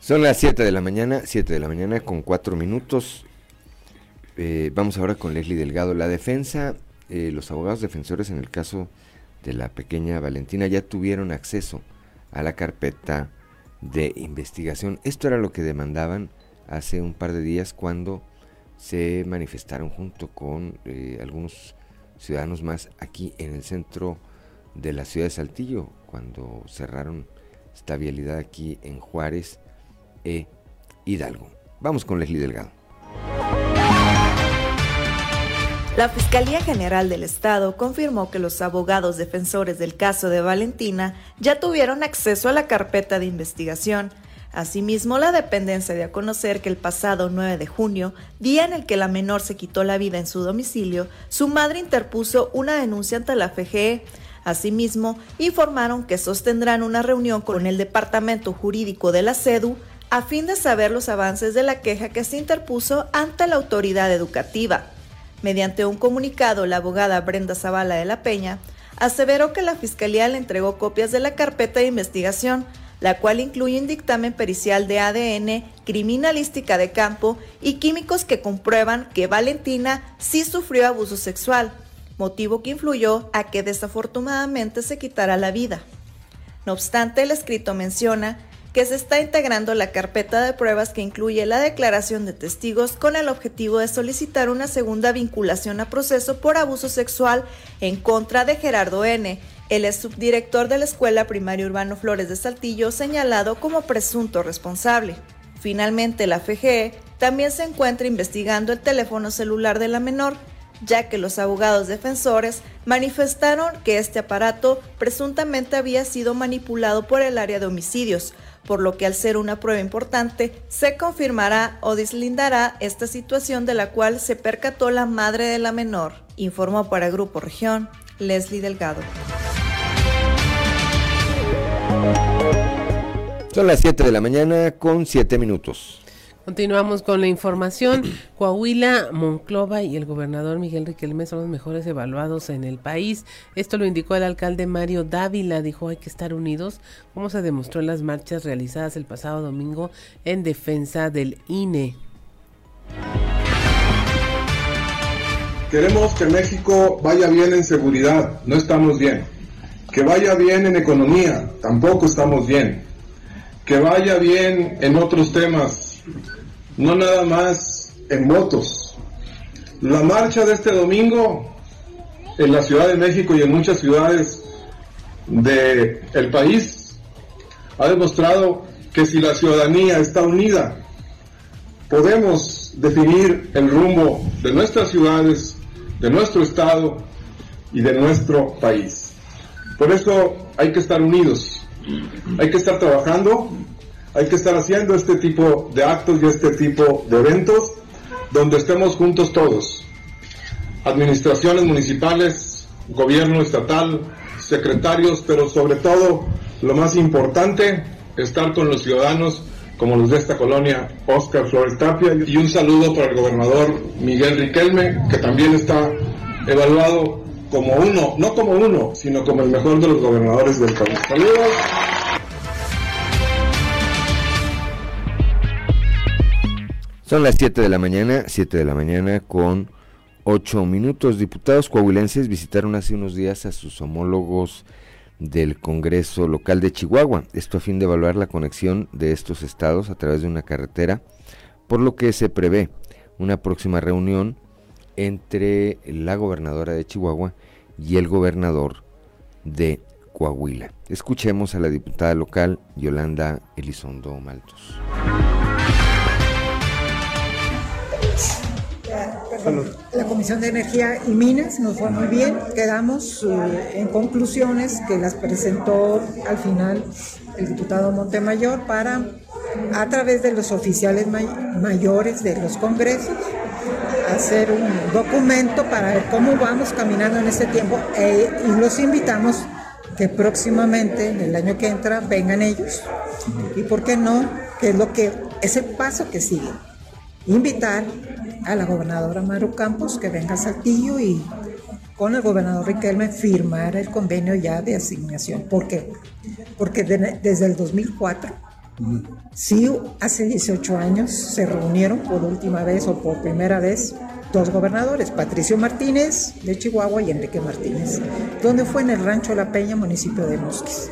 Son las 7 de la mañana, 7 de la mañana con 4 minutos. Eh, vamos ahora con Leslie Delgado. La defensa, eh, los abogados defensores en el caso de la pequeña Valentina ya tuvieron acceso a la carpeta de investigación. Esto era lo que demandaban hace un par de días cuando se manifestaron junto con eh, algunos ciudadanos más aquí en el centro de la ciudad de Saltillo, cuando cerraron esta vialidad aquí en Juárez e Hidalgo. Vamos con Leslie Delgado. La Fiscalía General del Estado confirmó que los abogados defensores del caso de Valentina ya tuvieron acceso a la carpeta de investigación Asimismo, la dependencia dio a conocer que el pasado 9 de junio, día en el que la menor se quitó la vida en su domicilio, su madre interpuso una denuncia ante la FGE. Asimismo, informaron que sostendrán una reunión con el Departamento Jurídico de la CEDU a fin de saber los avances de la queja que se interpuso ante la autoridad educativa. Mediante un comunicado, la abogada Brenda Zavala de la Peña aseveró que la Fiscalía le entregó copias de la carpeta de investigación, la cual incluye un dictamen pericial de ADN, criminalística de campo y químicos que comprueban que Valentina sí sufrió abuso sexual, motivo que influyó a que desafortunadamente se quitara la vida. No obstante, el escrito menciona que se está integrando la carpeta de pruebas que incluye la declaración de testigos con el objetivo de solicitar una segunda vinculación a proceso por abuso sexual en contra de Gerardo N., el subdirector de la Escuela Primaria Urbano Flores de Saltillo, señalado como presunto responsable. Finalmente, la FGE también se encuentra investigando el teléfono celular de la menor, ya que los abogados defensores manifestaron que este aparato presuntamente había sido manipulado por el área de homicidios, por lo que al ser una prueba importante, se confirmará o deslindará esta situación de la cual se percató la madre de la menor, informó para Grupo Región Leslie Delgado. Son las 7 de la mañana con 7 minutos. Continuamos con la información. Coahuila, Monclova y el gobernador Miguel Riquelme son los mejores evaluados en el país. Esto lo indicó el alcalde Mario Dávila. Dijo hay que estar unidos, como se demostró en las marchas realizadas el pasado domingo en defensa del INE. Queremos que México vaya bien en seguridad, no estamos bien. Que vaya bien en economía, tampoco estamos bien. Que vaya bien en otros temas, no nada más en votos. La marcha de este domingo en la Ciudad de México y en muchas ciudades del el país ha demostrado que si la ciudadanía está unida, podemos definir el rumbo de nuestras ciudades, de nuestro Estado y de nuestro país. Por eso hay que estar unidos, hay que estar trabajando, hay que estar haciendo este tipo de actos y este tipo de eventos donde estemos juntos todos, administraciones municipales, gobierno estatal, secretarios, pero sobre todo, lo más importante, estar con los ciudadanos como los de esta colonia, Oscar Flores Tapia, y un saludo para el gobernador Miguel Riquelme, que también está evaluado como uno, no como uno, sino como el mejor de los gobernadores del país. Saludos. Son las 7 de la mañana, 7 de la mañana con 8 minutos. Diputados coahuilenses visitaron hace unos días a sus homólogos del Congreso local de Chihuahua. Esto a fin de evaluar la conexión de estos estados a través de una carretera, por lo que se prevé una próxima reunión entre la gobernadora de Chihuahua y el gobernador de Coahuila. Escuchemos a la diputada local Yolanda Elizondo Maltos. La Comisión de Energía y Minas nos fue muy bien. Quedamos eh, en conclusiones que las presentó al final el diputado Montemayor para, a través de los oficiales may- mayores de los congresos, hacer un documento para ver cómo vamos caminando en este tiempo e- y los invitamos que próximamente, en el año que entra, vengan ellos. Y por qué no, que es lo que es el paso que sigue. Invitar a la gobernadora Maru Campos que venga a Saltillo y con el gobernador Riquelme firmar el convenio ya de asignación. ¿Por qué? Porque de- desde el 2004 Sí, hace 18 años se reunieron por última vez o por primera vez dos gobernadores, Patricio Martínez de Chihuahua y Enrique Martínez, donde fue en el Rancho La Peña, municipio de Mosquis.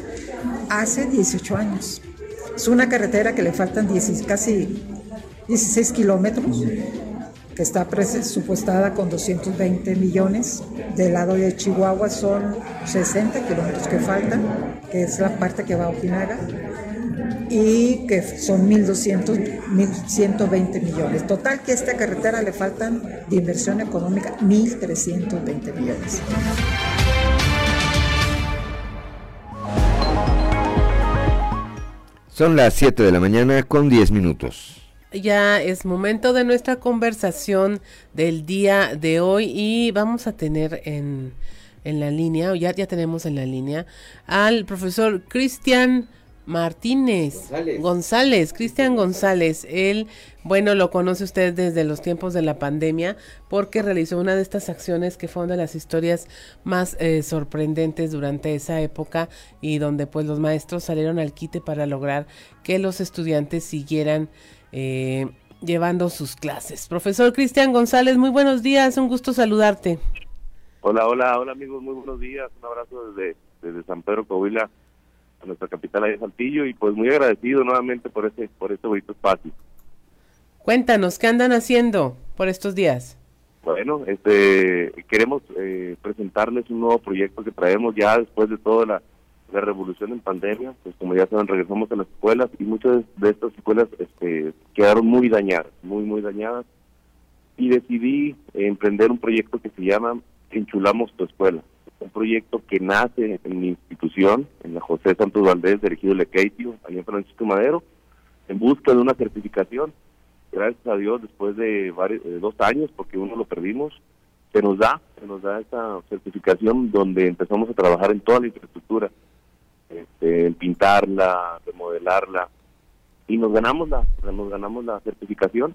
Hace 18 años. Es una carretera que le faltan 10 casi 16 kilómetros, que está presupuestada con 220 millones. Del lado de Chihuahua son 60 kilómetros que faltan, que es la parte que va a Ojinaga y que son 1.200, 1.120 millones. Total que a esta carretera le faltan de inversión económica 1.320 millones. Son las 7 de la mañana con 10 minutos. Ya es momento de nuestra conversación del día de hoy y vamos a tener en, en la línea, o ya, ya tenemos en la línea, al profesor Cristian Martínez González, Cristian González. Él, bueno, lo conoce usted desde los tiempos de la pandemia porque realizó una de estas acciones que fue una de las historias más eh, sorprendentes durante esa época y donde pues los maestros salieron al quite para lograr que los estudiantes siguieran eh, llevando sus clases. Profesor Cristian González, muy buenos días, un gusto saludarte. Hola, hola, hola amigos, muy buenos días. Un abrazo desde, desde San Pedro Coahuila, a nuestra capital ahí de Saltillo, y pues muy agradecido nuevamente por este, por este bonito espacio. Cuéntanos, ¿qué andan haciendo por estos días? Bueno, este, queremos eh, presentarles un nuevo proyecto que traemos ya después de toda la, la revolución en pandemia. Pues como ya saben, regresamos a las escuelas y muchas de estas escuelas este, quedaron muy dañadas, muy, muy dañadas. Y decidí emprender un proyecto que se llama Enchulamos tu escuela. Un proyecto que nace en mi institución, en la José Santos Valdés, dirigido Lequeitio, allá en Francisco Madero, en busca de una certificación gracias a Dios, después de varios, de dos años, porque uno lo perdimos, se nos da, se nos da esta certificación donde empezamos a trabajar en toda la infraestructura, este, pintarla, remodelarla, y nos ganamos la nos ganamos la certificación.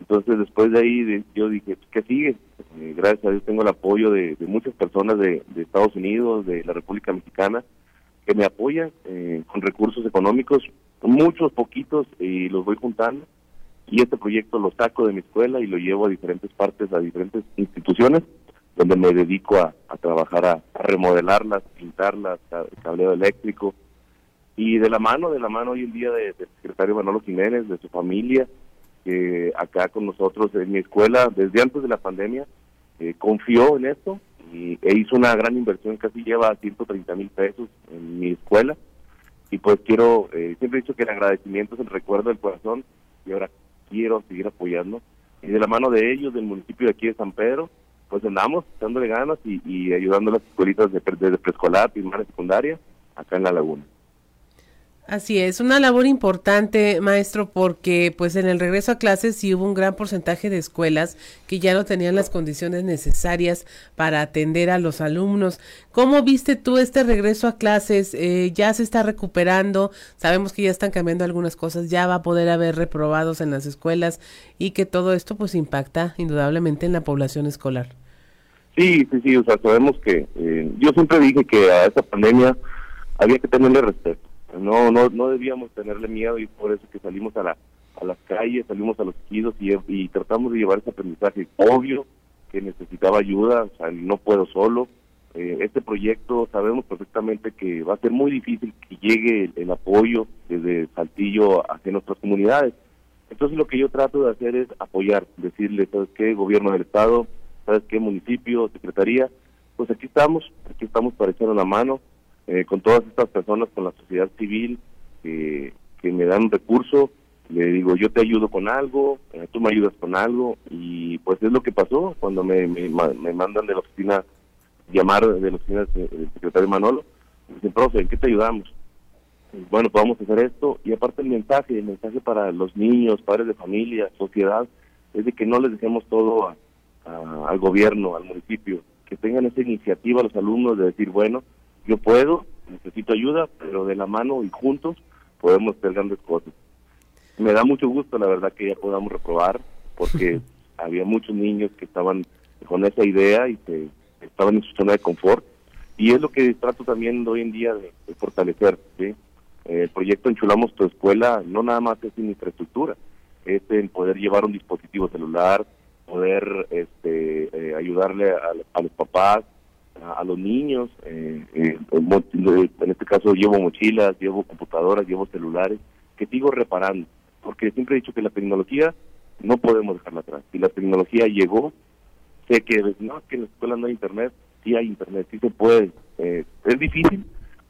Entonces después de ahí yo dije pues, qué sigue eh, gracias a Dios tengo el apoyo de, muchas personas de, Estados Unidos de la República Mexicana que me apoyan eh, con recursos económicos muchos poquitos y los voy juntando. Y este proyecto lo saco de mi escuela y lo llevo a diferentes partes a diferentes instituciones donde me dedico a, trabajar a, remodelarlas pintarlas cableo eléctrico y de la mano, de la mano hoy en día del secretario Manolo Jiménez, de su familia, que acá con nosotros en mi escuela, desde antes de la pandemia, eh, confió en esto y, e hizo una gran inversión, casi lleva 130 mil pesos en mi escuela. Y pues quiero, eh, siempre he dicho que el agradecimiento es el recuerdo del corazón y ahora quiero seguir apoyando. Y de la mano de ellos, del municipio de aquí de San Pedro, pues andamos dándole ganas y, ayudando a las escuelitas de, de preescolar, primaria, secundaria, acá en la laguna. Así es, una labor importante, maestro, porque pues en el regreso a clases sí hubo un gran porcentaje de escuelas que ya no tenían las condiciones necesarias para atender a los alumnos. ¿Cómo viste tú este regreso a clases? Eh, ya se está recuperando, sabemos que ya están cambiando algunas cosas, ya va a poder haber reprobados en las escuelas y que todo esto pues impacta indudablemente en la población escolar. Sí, sí, sí, o sea, sabemos que eh, yo siempre dije que a esta pandemia había que tenerle respeto no, no, no debíamos tenerle miedo y por eso que salimos a, la, a las calles, salimos a los ejidos y, y tratamos de llevar ese aprendizaje. Obvio que necesitaba ayuda, o sea, no puedo solo. Eh, este proyecto sabemos perfectamente que va a ser muy difícil que llegue el, apoyo desde Saltillo hacia nuestras comunidades. Entonces lo que yo trato de hacer es apoyar, decirle, ¿sabes qué? Gobierno del Estado, ¿sabes qué? Municipio, Secretaría, pues aquí estamos, aquí estamos para echar una mano eh, con todas estas personas, con la sociedad civil, que me dan recurso, le digo, yo te ayudo con algo, eh, tú me ayudas con algo, y pues es lo que pasó cuando me, me, mandan de la oficina, llamar de la oficina del secretario Manolo, me dicen, profe, ¿en qué te ayudamos? Bueno, pues vamos a hacer esto, y aparte el mensaje, el mensaje para los niños, padres de familia, sociedad, es de que no les dejemos todo al gobierno, al municipio, que tengan esa iniciativa los alumnos de decir, bueno, yo puedo, necesito ayuda, pero de la mano y juntos podemos hacer grandes cosas. Me da mucho gusto, la verdad, que ya podamos reprobar, porque había muchos niños que estaban con esa idea y que estaban en su zona de confort. Y es lo que trato también hoy en día de, fortalecer. ¿sí? el proyecto Enchulamos tu Escuela no nada más es en infraestructura, es en poder llevar un dispositivo celular, poder este, eh, ayudarle a, los papás, a, los niños. Eh, eh, en este caso llevo mochilas, llevo computadoras, llevo celulares, que sigo reparando, porque siempre he dicho que la tecnología no podemos dejarla atrás. Si la tecnología llegó, sé que no, que en la escuela no hay internet, sí hay internet, sí se puede. Eh, es difícil,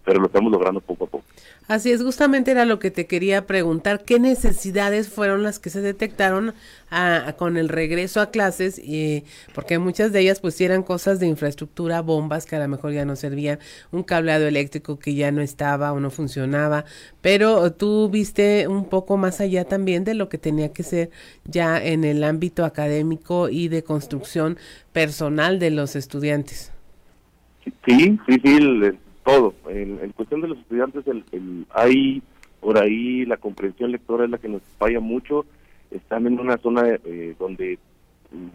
pero lo estamos logrando poco a poco. Así es, justamente era lo que te quería preguntar, ¿qué necesidades fueron las que se detectaron con el regreso a clases? Y, porque muchas de ellas pues eran cosas de infraestructura, bombas que a lo mejor ya no servían, un cableado eléctrico que ya no estaba o no funcionaba, pero tú viste un poco más allá también de lo que tenía que ser ya en el ámbito académico y de construcción personal de los estudiantes. Sí, sí, sí, todo. En, cuestión de los estudiantes, el, hay por ahí la comprensión lectora es la que nos falla mucho. Están en una zona eh, donde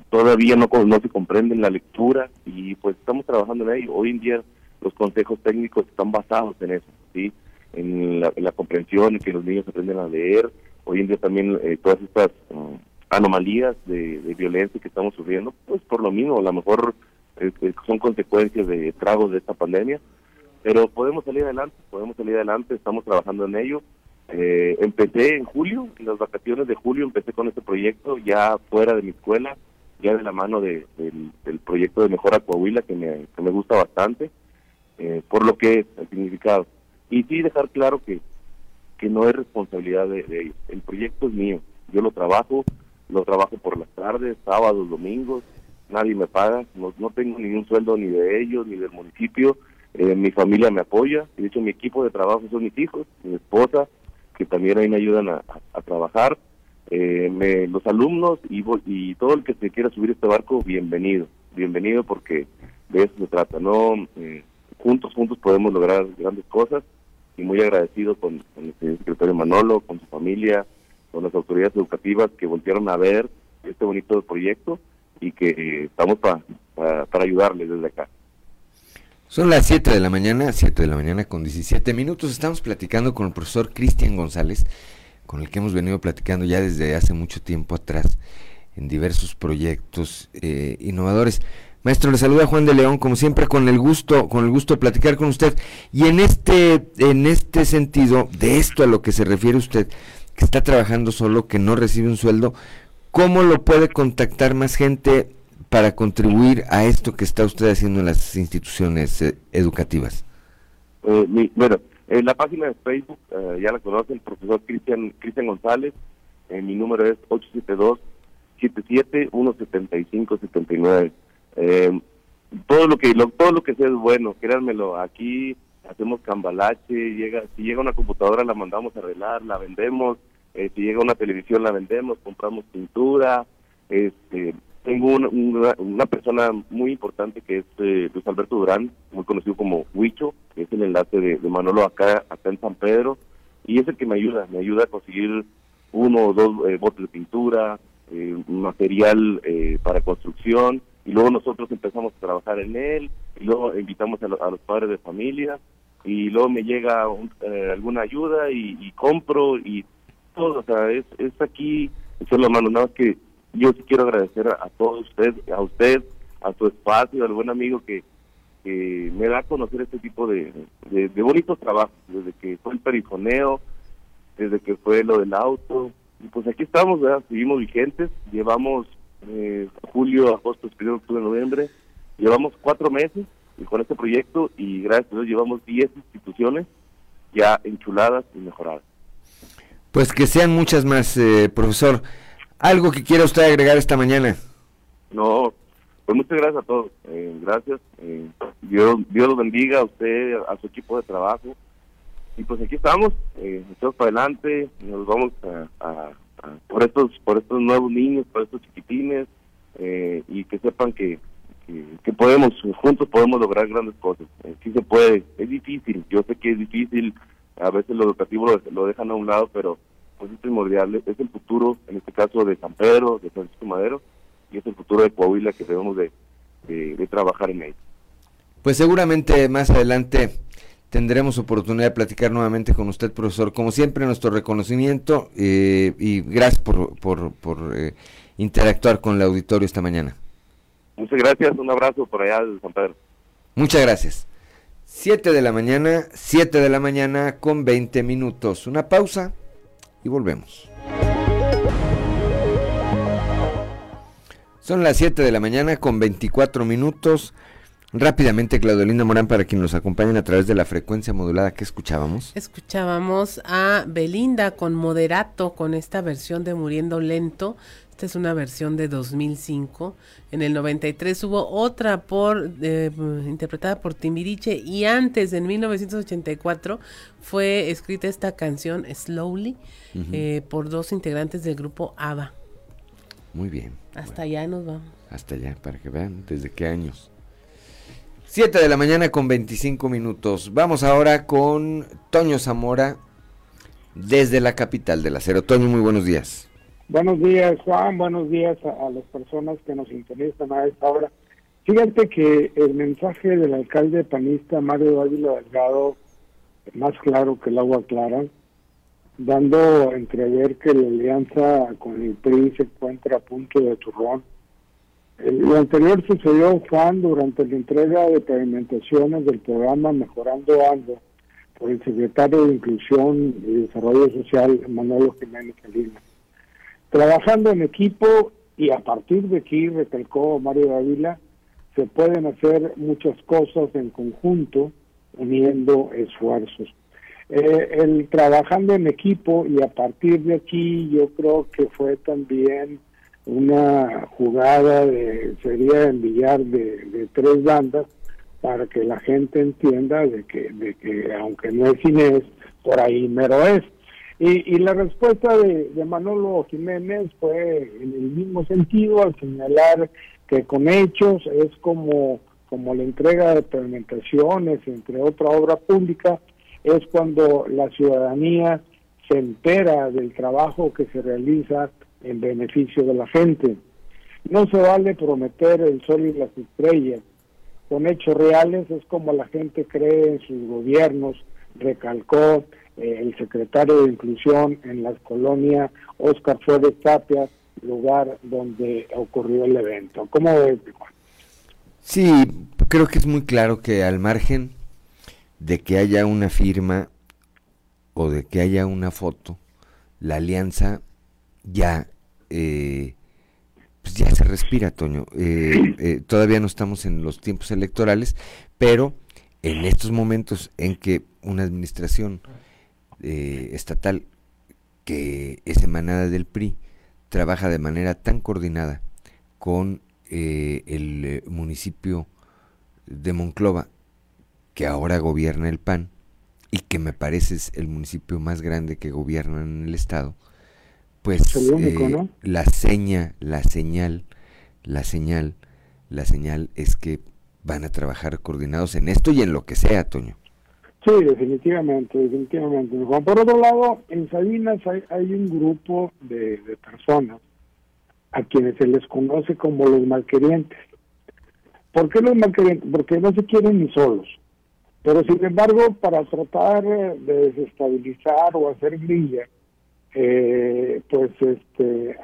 todavía no, no se comprende la lectura y pues estamos trabajando en ello. Hoy en día los consejos técnicos están basados en eso, ¿sí? En la, comprensión, en que los niños aprenden a leer. Hoy en día también eh, todas estas mm, anomalías de, violencia que estamos sufriendo, pues por lo mismo, a lo mejor eh, son consecuencias de tragos de esta pandemia pero podemos salir adelante, podemos salir adelante, estamos trabajando en ello. Eh, empecé en julio, en las vacaciones de julio empecé con este proyecto ya fuera de mi escuela, ya de la mano de, del, proyecto de Mejora Coahuila que me, que me gusta bastante, eh, por lo que es el significado. Y sí dejar claro que, que no es responsabilidad de, ellos, el proyecto es mío, yo lo trabajo, lo trabajo por las tardes, sábados, domingos, nadie me paga, no, no tengo ningún sueldo ni de ellos ni del municipio, eh, mi familia me apoya, de hecho mi equipo de trabajo son mis hijos, mi esposa, que también ahí me ayudan a, trabajar, eh, me, los alumnos y, y todo el que se quiera subir este barco, bienvenido, bienvenido porque de eso se trata, ¿no? Eh, juntos, juntos podemos lograr grandes cosas y muy agradecido con, el secretario Manolo, con su familia, con las autoridades educativas que voltearon a ver este bonito proyecto y que estamos para para ayudarles desde acá. Son las 7 de la mañana, 7 de la mañana con 17 minutos. Estamos platicando con el profesor Cristian González, con el que hemos venido platicando ya desde hace mucho tiempo atrás en diversos proyectos eh, innovadores. Maestro, le saluda Juan de León, como siempre, con el gusto, con el gusto de platicar con usted. Y en este, en este sentido, de esto a lo que se refiere usted, que está trabajando solo, que no recibe un sueldo, ¿cómo lo puede contactar más gente para contribuir a esto que está usted haciendo en las instituciones eh, educativas? Eh, bueno, en la página de Facebook, eh, ya la conoce el profesor Cristian Cristian González, mi número es 872 77 175 79 todo lo que lo, todo lo que sea es bueno, créanmelo, aquí hacemos cambalache, llega si llega una computadora la mandamos a arreglar, la vendemos, si llega una televisión la vendemos, compramos pintura, este tengo una, una, persona muy importante que es eh, Luis Alberto Durán, muy conocido como Huicho, que es el enlace de, Manolo acá, acá en San Pedro, y es el que me ayuda, me ayuda a conseguir uno o dos eh, botes de pintura, eh, material eh, para construcción, y luego nosotros empezamos a trabajar en él, y luego invitamos a, los padres de familia, y luego me llega alguna ayuda y, compro, y todo, o sea, es, es aquí, echarle la mano, nada más que yo sí quiero agradecer a, todos ustedes, a usted, a su espacio, al buen amigo que, me da a conocer este tipo de, de, bonitos trabajos, desde que fue el perifoneo, desde que fue lo del auto. Y pues aquí estamos, ¿verdad? seguimos vigentes, llevamos eh, julio, agosto, septiembre, octubre, noviembre, llevamos cuatro meses con este proyecto y gracias a Dios llevamos diez instituciones ya enchuladas y mejoradas. Pues que sean muchas más, eh, profesor. ¿Algo que quiera usted agregar esta mañana? No, pues muchas gracias a todos. Eh, gracias. Eh, Dios, Dios los bendiga a usted, a su equipo de trabajo. Y pues aquí estamos, eh, estamos para adelante, nos vamos a, por estos por estos nuevos niños, por estos chiquitines, eh, y que sepan que, que, podemos, juntos podemos lograr grandes cosas. sí se puede, es difícil, yo sé que es difícil, a veces lo educativo lo, lo dejan a un lado, pero pues es primordial, es el futuro, en este caso de San Pedro, de Francisco Madero, y es el futuro de Coahuila que debemos de, trabajar en él. Pues seguramente más adelante tendremos oportunidad de platicar nuevamente con usted, profesor. Como siempre, nuestro reconocimiento eh, y gracias por, por, por eh, interactuar con el auditorio esta mañana. Muchas gracias, un abrazo por allá de San Pedro. Muchas gracias. Siete de la mañana, siete de la mañana con 20 minutos. Una pausa y volvemos. Son las 7 de la mañana con 24 minutos. Rápidamente, Claudelina Morán, para quien nos acompañen a través de la frecuencia modulada que escuchábamos. Escuchábamos a Belinda con Moderato, con esta versión de Muriendo Lento. Esta es una versión de 2005. En el 93 hubo otra por eh, interpretada por Timbiriche y antes, en 1984, fue escrita esta canción Slowly eh, por dos integrantes del grupo ABBA. Muy bien. Hasta allá nos vamos. Hasta allá, para que vean desde qué años. 7 de la mañana con 25 minutos. Vamos ahora con Toño Zamora desde la capital del acero. Toño, muy buenos días. Buenos días, Juan. Buenos días a, las personas que nos interesan a esta hora. Fíjate que el mensaje del alcalde panista Mario Ávila Delgado, más claro que el agua clara, dando a entrever que la alianza con el PRI se encuentra a punto de turrón. Lo anterior sucedió, Juan, durante la entrega de pavimentaciones del programa Mejorando Algo por el secretario de Inclusión y Desarrollo Social, Manuel Jiménez Salinas. Trabajando en equipo y a partir de aquí, recalcó Mario Ávila, se pueden hacer muchas cosas en conjunto, uniendo esfuerzos. Eh, el trabajando en equipo y a partir de aquí yo creo que fue también una jugada de sería enviar de, de tres bandas para que la gente entienda de que de que aunque no es Inés por ahí mero es y, y la respuesta de, Manolo Jiménez fue en el mismo sentido al señalar que con hechos es como, como la entrega de pavimentaciones, entre otra obra pública, es cuando la ciudadanía se entera del trabajo que se realiza en beneficio de la gente. No se vale prometer el sol y las estrellas. Con hechos reales es como la gente cree en sus gobiernos, recalcó eh, el secretario de Inclusión en la colonia Oscar Flores Tapia, lugar donde ocurrió el evento. ¿Cómo ves, Juan? Sí, creo que es muy claro que al margen de que haya una firma o de que haya una foto, la alianza ya, eh, pues ya se respira, Toño. Eh, eh, todavía no estamos en los tiempos electorales, pero en estos momentos en que una administración estatal que es emanada del PRI trabaja de manera tan coordinada con el municipio de Monclova, que ahora gobierna el PAN, y que me parece es el municipio más grande que gobierna en el estado, pues eh, la seña, la señal, la señal, la señal es que van a trabajar coordinados en esto y en lo que sea, Toño. Sí, definitivamente, definitivamente. Por otro lado, en Sabinas hay, un grupo de, personas a quienes se les conoce como los malquerientes. ¿Por qué los malquerientes? Porque no se quieren ni solos. Pero sin embargo, para tratar de desestabilizar o hacer grilla, eh, pues este,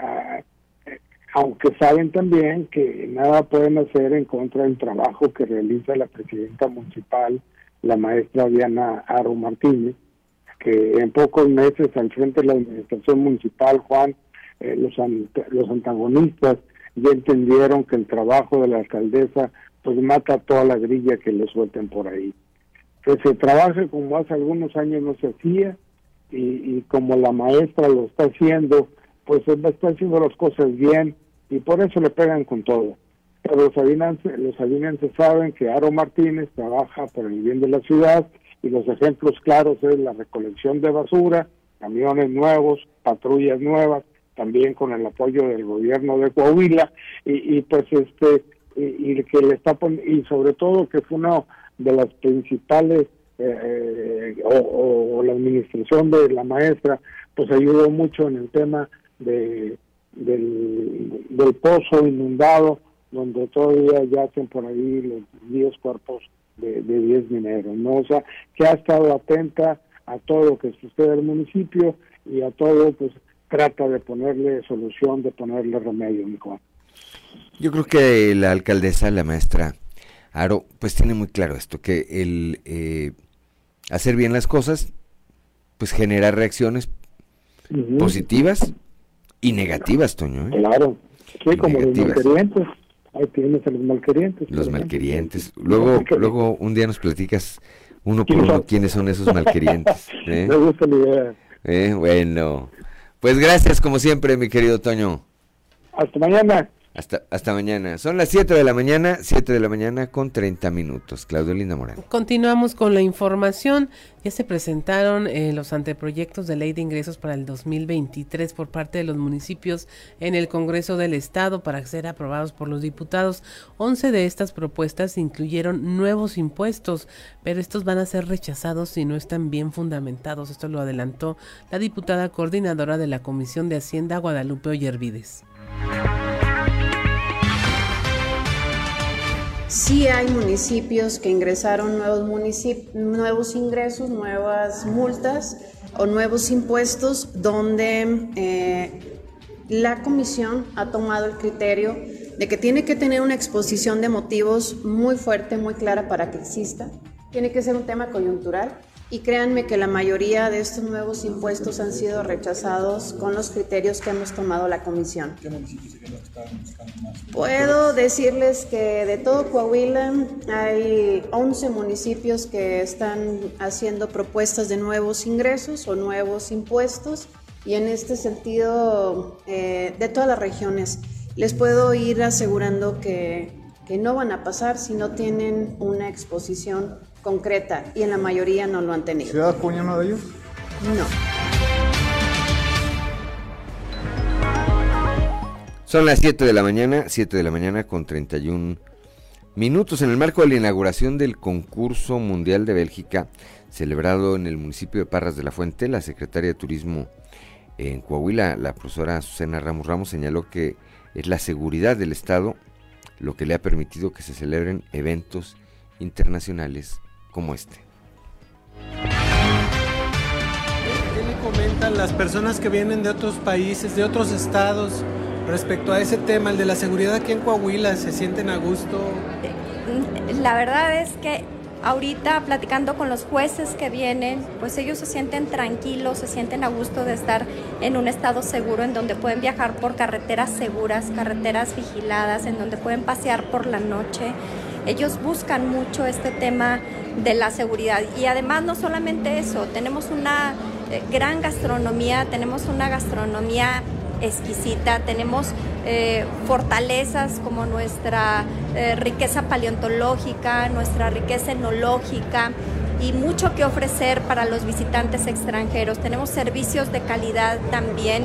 aunque saben también que nada pueden hacer en contra del trabajo que realiza la presidenta municipal, la maestra Diana Aro Martínez, que en pocos meses al frente de la administración municipal, Juan, eh, los, los antagonistas ya entendieron que el trabajo de la alcaldesa pues mata toda la grilla que le suelten por ahí que se trabaje como hace algunos años no se hacía y, como la maestra lo está haciendo, pues está haciendo las cosas bien y por eso le pegan con todo. Los sabinenses, los saben que Aro Martínez trabaja por el bien de la ciudad y los ejemplos claros es la recolección de basura, camiones nuevos, patrullas nuevas, también con el apoyo del gobierno de Coahuila y, pues este y, que le está y sobre todo que fue una de las principales eh, eh, o, la administración de la maestra pues ayudó mucho en el tema de del, pozo inundado donde todavía yacen por ahí los 10 cuerpos de 10 mineros, ¿no? O sea, que ha estado atenta a todo lo que sucede en el municipio y a todo, pues trata de ponerle solución, de ponerle remedio, Nico. Yo creo que la alcaldesa, la maestra Aro, pues tiene muy claro esto, que el eh, hacer bien las cosas, pues genera reacciones positivas y negativas, Toño. ¿eh? Claro, sí, como los malquerientes. Ahí tienes a los malquerientes. Los malquerientes. Luego, luego un día nos platicas uno por uno quiénes son esos malquerientes. ¿eh? Me gusta la idea. ¿Eh? Bueno, pues gracias como siempre, mi querido Toño. Hasta mañana. Hasta, mañana. Son las 7 de la mañana, 7 de la mañana con 30 minutos. Claudio Linda Morán. Continuamos con la información. Ya se presentaron eh, los anteproyectos de ley de ingresos para el 2023 por parte de los municipios en el Congreso del Estado para ser aprobados por los diputados. 11 de estas propuestas incluyeron nuevos impuestos, pero estos van a ser rechazados si no están bien fundamentados. Esto lo adelantó la diputada coordinadora de la Comisión de Hacienda, Guadalupe Ollervides. Sí hay municipios que ingresaron nuevos, nuevos ingresos, nuevas multas o nuevos impuestos donde eh, la comisión ha tomado el criterio de que tiene que tener una exposición de motivos muy fuerte, muy clara para que exista. Tiene que ser un tema coyuntural y créanme que la mayoría de estos nuevos impuestos han sido rechazados con los criterios que hemos tomado la comisión. ¿Qué municipios están buscando más? Puedo decirles que de todo Coahuila hay 11 municipios que están haciendo propuestas de nuevos ingresos o nuevos impuestos y en este sentido eh, de todas las regiones. Les puedo ir asegurando que, que no van a pasar si no tienen una exposición concreta y en la mayoría no lo han tenido. ¿Ciudad Puña uno de ellos? No. Son las 7 de la mañana, 7 de la mañana con 31 minutos en el marco de la inauguración del concurso mundial de Bélgica celebrado en el municipio de Parras de la Fuente, la secretaria de Turismo en Coahuila, la profesora Susana Ramos Ramos, señaló que es la seguridad del Estado lo que le ha permitido que se celebren eventos internacionales como este. ¿Qué le comentan las personas que vienen de otros países, de otros estados, respecto a ese tema, el de la seguridad aquí en Coahuila? ¿Se sienten a gusto? La verdad es que ahorita platicando con los jueces que vienen, pues ellos se sienten tranquilos, se sienten a gusto de estar en un estado seguro en donde pueden viajar por carreteras seguras, carreteras vigiladas, en donde pueden pasear por la noche. Ellos buscan mucho este tema de la seguridad y además no solamente eso, tenemos una eh, gran gastronomía, tenemos una gastronomía exquisita, tenemos eh, fortalezas como nuestra eh, riqueza paleontológica, nuestra riqueza enológica y mucho que ofrecer para los visitantes extranjeros. Tenemos servicios de calidad también,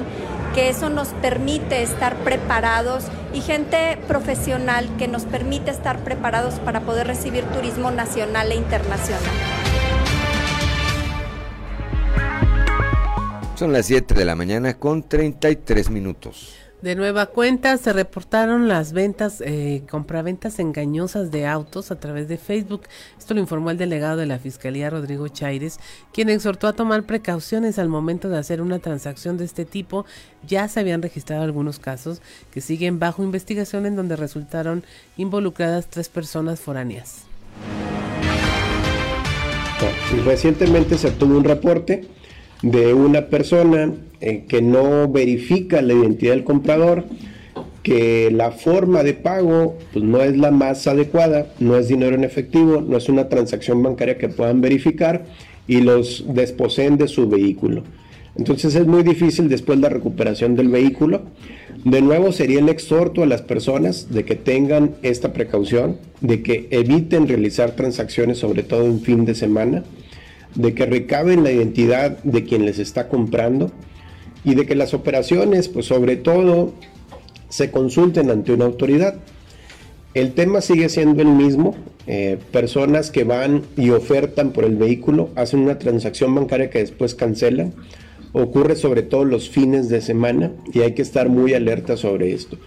que eso nos permite estar preparados y gente profesional que nos permite estar preparados para poder recibir turismo nacional e internacional. Son las 7 de la mañana con 33 minutos. De nueva cuenta se reportaron las ventas, eh, compraventas engañosas de autos a través de Facebook. Esto lo informó el delegado de la Fiscalía, Rodrigo Chaires, quien exhortó a tomar precauciones al momento de hacer una transacción de este tipo. Ya se habían registrado algunos casos que siguen bajo investigación en donde resultaron involucradas tres personas foráneas. Recientemente se tuvo un reporte de una persona eh, que no verifica la identidad del comprador, que la forma de pago pues, no es la más adecuada, no es dinero en efectivo, no es una transacción bancaria que puedan verificar y los desposeen de su vehículo. Entonces es muy difícil después la recuperación del vehículo. De nuevo sería el exhorto a las personas de que tengan esta precaución, de que eviten realizar transacciones sobre todo en fin de semana, de que recaben la identidad de quien les está comprando y de que las operaciones, pues sobre todo, se consulten ante una autoridad. El tema sigue siendo el mismo. Eh, personas que van y ofertan por el vehículo hacen una transacción bancaria que después cancelan. Ocurre sobre todo los fines de semana y hay que estar muy alerta sobre esto.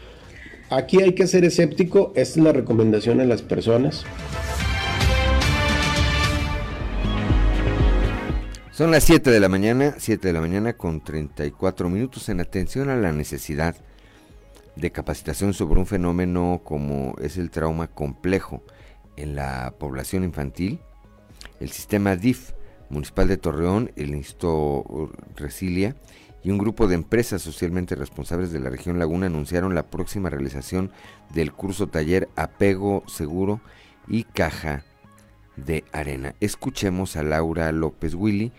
Aquí hay que ser escéptico, esta es la recomendación a las personas. Son las 7 de la mañana, 7 de la mañana con 34 minutos en atención a la necesidad de capacitación sobre un fenómeno como es el trauma complejo en la población infantil. El sistema DIF municipal de Torreón, el Instituto Resilia y un grupo de empresas socialmente responsables de la región Laguna anunciaron la próxima realización del curso taller Apego Seguro y Caja de Arena. Escuchemos a Laura López Willy,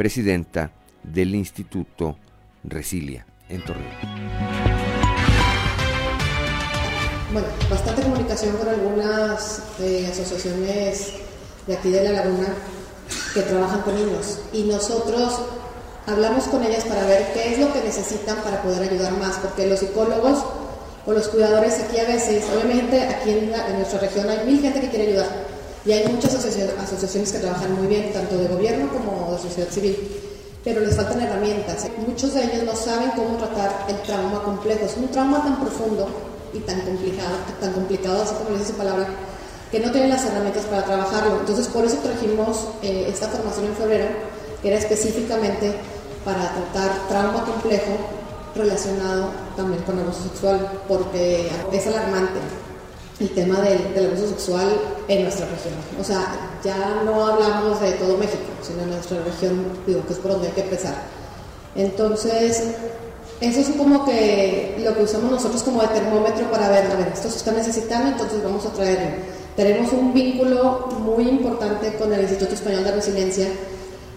presidenta del Instituto Resilia en Torreón. Bueno, bastante comunicación con algunas eh, asociaciones de aquí de La Laguna que trabajan con niños y nosotros hablamos con ellas para ver qué es lo que necesitan para poder ayudar más, porque los psicólogos o los cuidadores aquí a veces, obviamente aquí en, en nuestra región hay mil gente que quiere ayudar, y hay muchas asociaciones que trabajan muy bien, tanto de gobierno como de sociedad civil, pero les faltan herramientas. Muchos de ellos no saben cómo tratar el trauma complejo. Es un trauma tan profundo y tan complicado, tan complicado así como dice esa palabra, que no tienen las herramientas para trabajarlo. Entonces, por eso trajimos eh, esta formación en febrero, que era específicamente para tratar trauma complejo relacionado también con abuso sexual, porque es alarmante el tema del, abuso sexual en nuestra región. O sea, ya no hablamos de todo México, sino en nuestra región, digo, que es por donde hay que empezar. Entonces, eso es como que lo que usamos nosotros como de termómetro para ver, a ver, esto se está necesitando, entonces vamos a traerlo. Tenemos un vínculo muy importante con el Instituto Español de Resiliencia,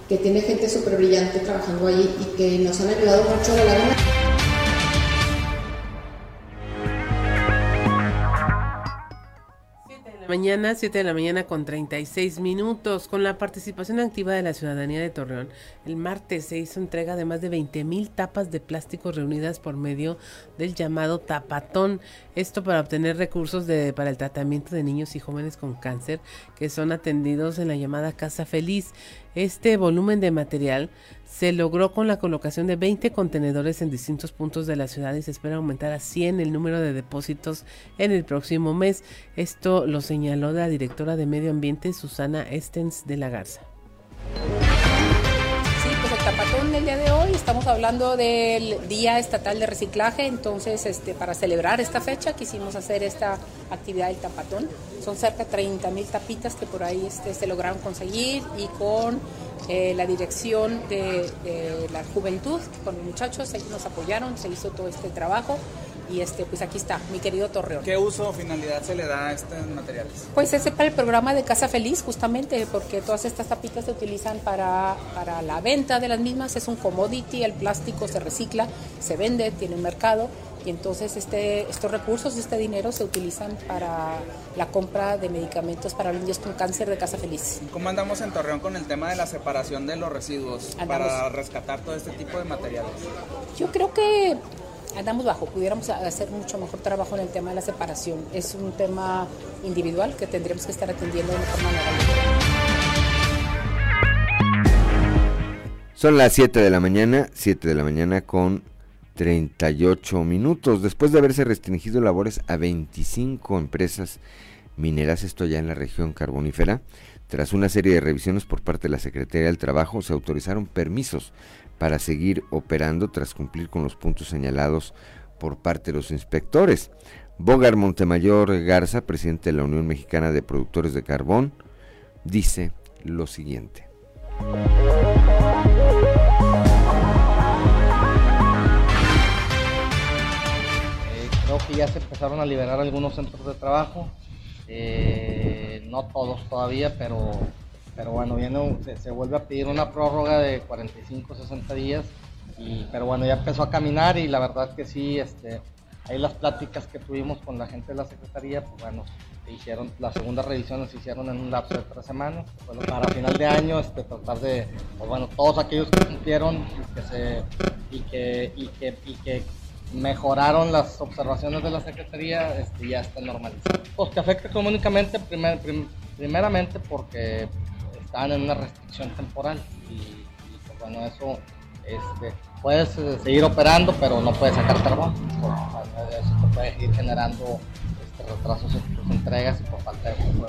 que tiene gente súper brillante trabajando ahí y que nos han ayudado mucho a la mañana, 7 de la mañana con 36 minutos, con la participación activa de la ciudadanía de Torreón. El martes se hizo entrega de más de 20 mil tapas de plástico reunidas por medio del llamado tapatón. Esto para obtener recursos para el tratamiento de niños y jóvenes con cáncer que son atendidos en la llamada Casa Feliz. Este volumen de material se logró con la colocación de 20 contenedores en distintos puntos de la ciudad y se espera aumentar a 100 el número de depósitos en el próximo mes. Esto lo señaló la directora de Medio Ambiente, Susana Estens de la Garza. Tapatón del día de hoy, estamos hablando del Día Estatal de Reciclaje, entonces este, para celebrar esta fecha quisimos hacer esta actividad del tapatón. Son cerca de 30 mil tapitas que por ahí este, se lograron conseguir y con eh, la dirección de, la juventud, con los muchachos, ellos nos apoyaron, se hizo todo este trabajo y este, pues aquí está, mi querido Torreón. ¿Qué uso o finalidad se le da a estos materiales? Pues ese para el programa de Casa Feliz, justamente, porque todas estas tapitas se utilizan para, para la venta de las mismas, es un commodity, el plástico se recicla, se vende, tiene un mercado y entonces este, estos recursos, este dinero se utilizan para la compra de medicamentos para los niños con cáncer de Casa Feliz. ¿Cómo andamos en Torreón con el tema de la separación de los residuos para rescatar todo este tipo de materiales? Yo creo que andamos bajo, pudiéramos hacer mucho mejor trabajo en el tema de la separación. Es un tema individual que tendríamos que estar atendiendo de mejor manera. Son las 7 de la mañana, 7 de la mañana con 38 minutos después de haberse restringido labores a 25 empresas mineras, esto ya en la región carbonífera. Tras una serie de revisiones por parte de la Secretaría del Trabajo, se autorizaron permisos para seguir operando tras cumplir con los puntos señalados por parte de los inspectores. Bogar Montemayor Garza, presidente de la Unión Mexicana de Productores de Carbón, dice lo siguiente. que ya se empezaron a liberar algunos centros de trabajo, eh, no todos todavía, pero, pero bueno, viene, se, vuelve a pedir una prórroga de 45, 60 días, y, pero bueno, ya empezó a caminar y la verdad que sí, este, ahí las pláticas que tuvimos con la gente de la Secretaría, pues bueno, se hicieron, las segundas revisiones se hicieron en un lapso de tres semanas, para final de año este, tratar de, pues bueno, todos aquellos que cumplieron y que, se, y que, y que, y que mejoraron las observaciones de la Secretaría, este, ya está normalizado. Pues que afecta económicamente primeramente porque están en una restricción temporal y, pues, bueno, eso este, puedes eh, seguir operando pero no puedes sacar carbón, eso te puede ir generando este, retrasos en tus entregas y por falta de fuego.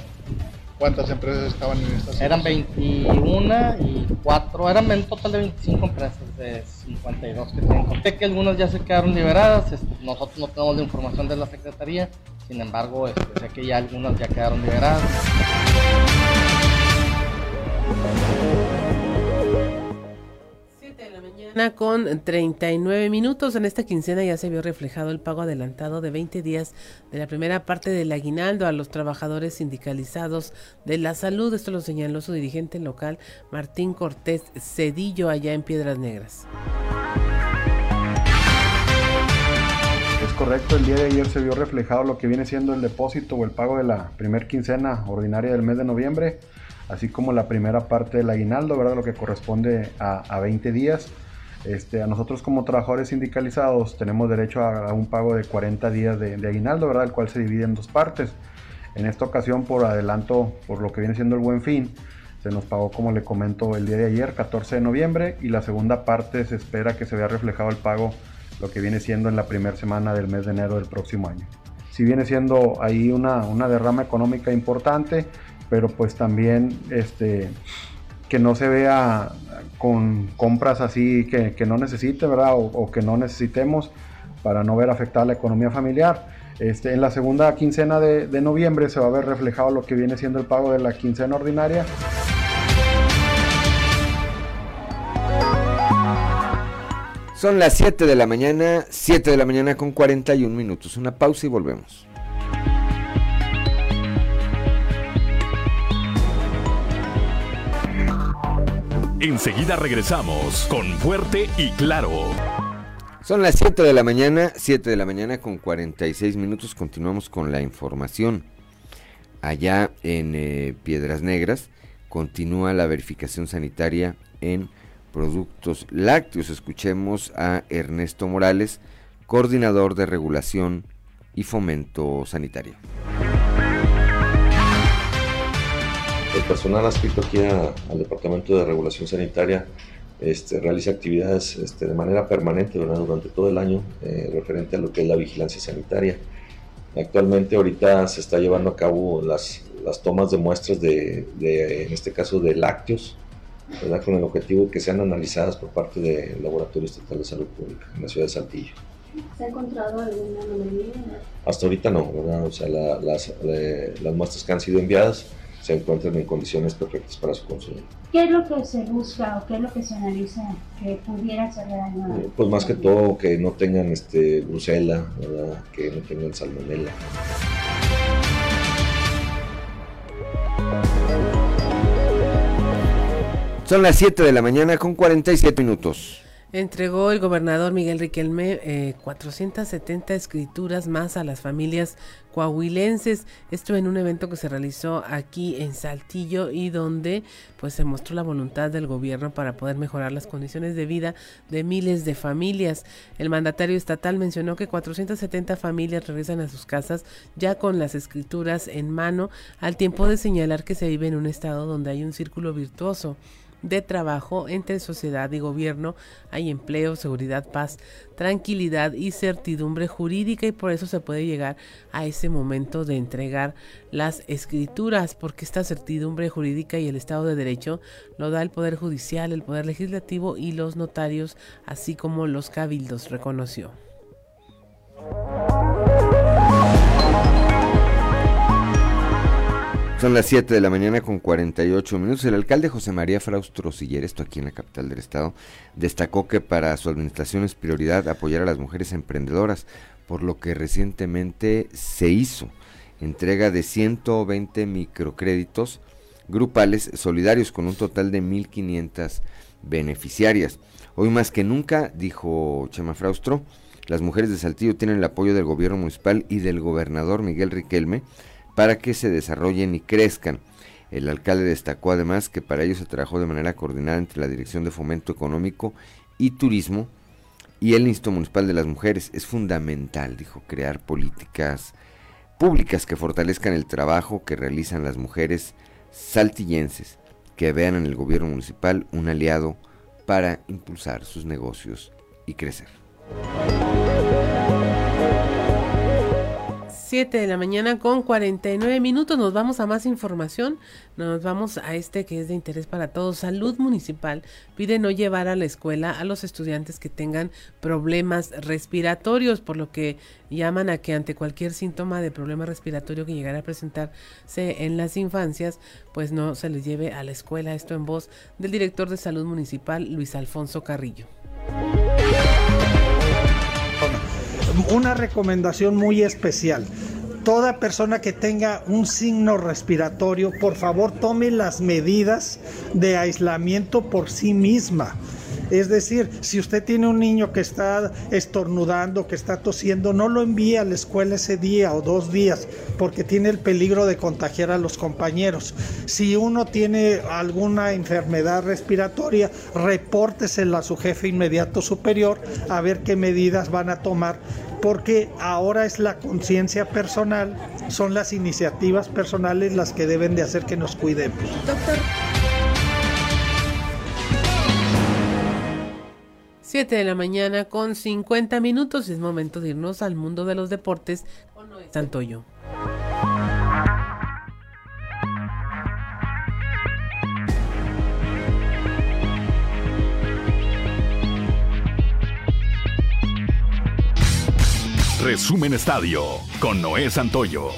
¿Cuántas empresas estaban en esta situación? Eran 21 y 4, eran en total de 25 empresas de 52 que tienen. Sé que algunas ya se quedaron liberadas, nosotros no tenemos la información de la Secretaría, sin embargo, este, sé que ya algunas ya quedaron liberadas. Con 39 minutos. En esta quincena ya se vio reflejado el pago adelantado de 20 días de la primera parte del aguinaldo a los trabajadores sindicalizados de la salud. Esto lo señaló su dirigente local, Martín Cortés Cedillo, allá en Piedras Negras. Es correcto, el día de ayer se vio reflejado lo que viene siendo el depósito o el pago de la primer quincena ordinaria del mes de noviembre, así como la primera parte del aguinaldo, ¿verdad? Lo que corresponde a, a 20 días. Este, a nosotros como trabajadores sindicalizados tenemos derecho a, un pago de 40 días de, aguinaldo, ¿verdad? El cual se divide en dos partes. En esta ocasión, por adelanto, por lo que viene siendo el buen fin, se nos pagó, como le comento, el día de ayer, 14 de noviembre, y la segunda parte se espera que se vea reflejado el pago, lo que viene siendo en la primera semana del mes de enero del próximo año. Si viene siendo ahí una, una derrama económica importante, pero pues también este, que no se vea con compras así que, no necesite, ¿verdad? O, que no necesitemos para no ver afectada la economía familiar. Este, en la segunda quincena de, de noviembre se va a ver reflejado lo que viene siendo el pago de la quincena ordinaria. Son las 7 de la mañana, 7 de la mañana con 41 minutos. Una pausa y volvemos. Enseguida regresamos con Fuerte y Claro. Son las 7 de la mañana, 7 de la mañana con 46 minutos. Continuamos con la información. allá en eh, Piedras Negras continúa la verificación sanitaria en productos lácteos. Escuchemos a Ernesto Morales, coordinador de regulación y fomento sanitario. El personal adscrito aquí al Departamento de Regulación Sanitaria este, realiza actividades este, de manera permanente durante todo el año eh, referente a lo que es la vigilancia sanitaria. Actualmente ahorita se está llevando a cabo las, las tomas de muestras de, de, en este caso, de lácteos, ¿verdad? con el objetivo de que sean analizadas por parte del Laboratorio Estatal de Salud Pública en la ciudad de Saltillo. ¿Se ha encontrado alguna anomalía? Hasta ahorita no, ¿verdad? O sea, las, las muestras que han sido enviadas se encuentran en condiciones perfectas para su consumo. ¿Qué es lo que se busca o qué es lo que se analiza que pudiera ser daño? Eh, pues más que todo que no tengan este brucela, ¿verdad? que no tengan salmonella. Son las 7 de la mañana con 47 minutos. Entregó el gobernador Miguel Riquelme eh, 470 escrituras más a las familias coahuilenses. Esto en un evento que se realizó aquí en Saltillo y donde pues se mostró la voluntad del gobierno para poder mejorar las condiciones de vida de miles de familias. El mandatario estatal mencionó que 470 familias regresan a sus casas ya con las escrituras en mano, al tiempo de señalar que se vive en un estado donde hay un círculo virtuoso de trabajo entre sociedad y gobierno. Hay empleo, seguridad, paz, tranquilidad y certidumbre jurídica y por eso se puede llegar a ese momento de entregar las escrituras, porque esta certidumbre jurídica y el Estado de Derecho lo da el Poder Judicial, el Poder Legislativo y los notarios, así como los cabildos, reconoció. Son las 7 de la mañana con 48 minutos. El alcalde José María Fraustro Siller, esto aquí en la capital del estado, destacó que para su administración es prioridad apoyar a las mujeres emprendedoras, por lo que recientemente se hizo entrega de 120 microcréditos grupales solidarios con un total de 1.500 beneficiarias. Hoy más que nunca, dijo Chema Fraustro, las mujeres de Saltillo tienen el apoyo del gobierno municipal y del gobernador Miguel Riquelme, para que se desarrollen y crezcan. El alcalde destacó además que para ello se trabajó de manera coordinada entre la Dirección de Fomento Económico y Turismo y el Instituto Municipal de las Mujeres. Es fundamental, dijo, crear políticas públicas que fortalezcan el trabajo que realizan las mujeres saltillenses, que vean en el gobierno municipal un aliado para impulsar sus negocios y crecer. 7 de la mañana con 49 minutos. Nos vamos a más información. Nos vamos a este que es de interés para todos. Salud Municipal pide no llevar a la escuela a los estudiantes que tengan problemas respiratorios, por lo que llaman a que ante cualquier síntoma de problema respiratorio que llegara a presentarse en las infancias, pues no se les lleve a la escuela. Esto en voz del director de Salud Municipal, Luis Alfonso Carrillo una recomendación muy especial. Toda persona que tenga un signo respiratorio, por favor tome las medidas de aislamiento por sí misma. Es decir, si usted tiene un niño que está estornudando, que está tosiendo, no lo envíe a la escuela ese día o dos días, porque tiene el peligro de contagiar a los compañeros. Si uno tiene alguna enfermedad respiratoria, repórtesela a su jefe inmediato superior a ver qué medidas van a tomar porque ahora es la conciencia personal, son las iniciativas personales las que deben de hacer que nos cuidemos. Doctor. 7 de la mañana con 50 minutos. Es momento de irnos al mundo de los deportes con Noé Santoyo. Resumen Estadio con Noé Santoyo.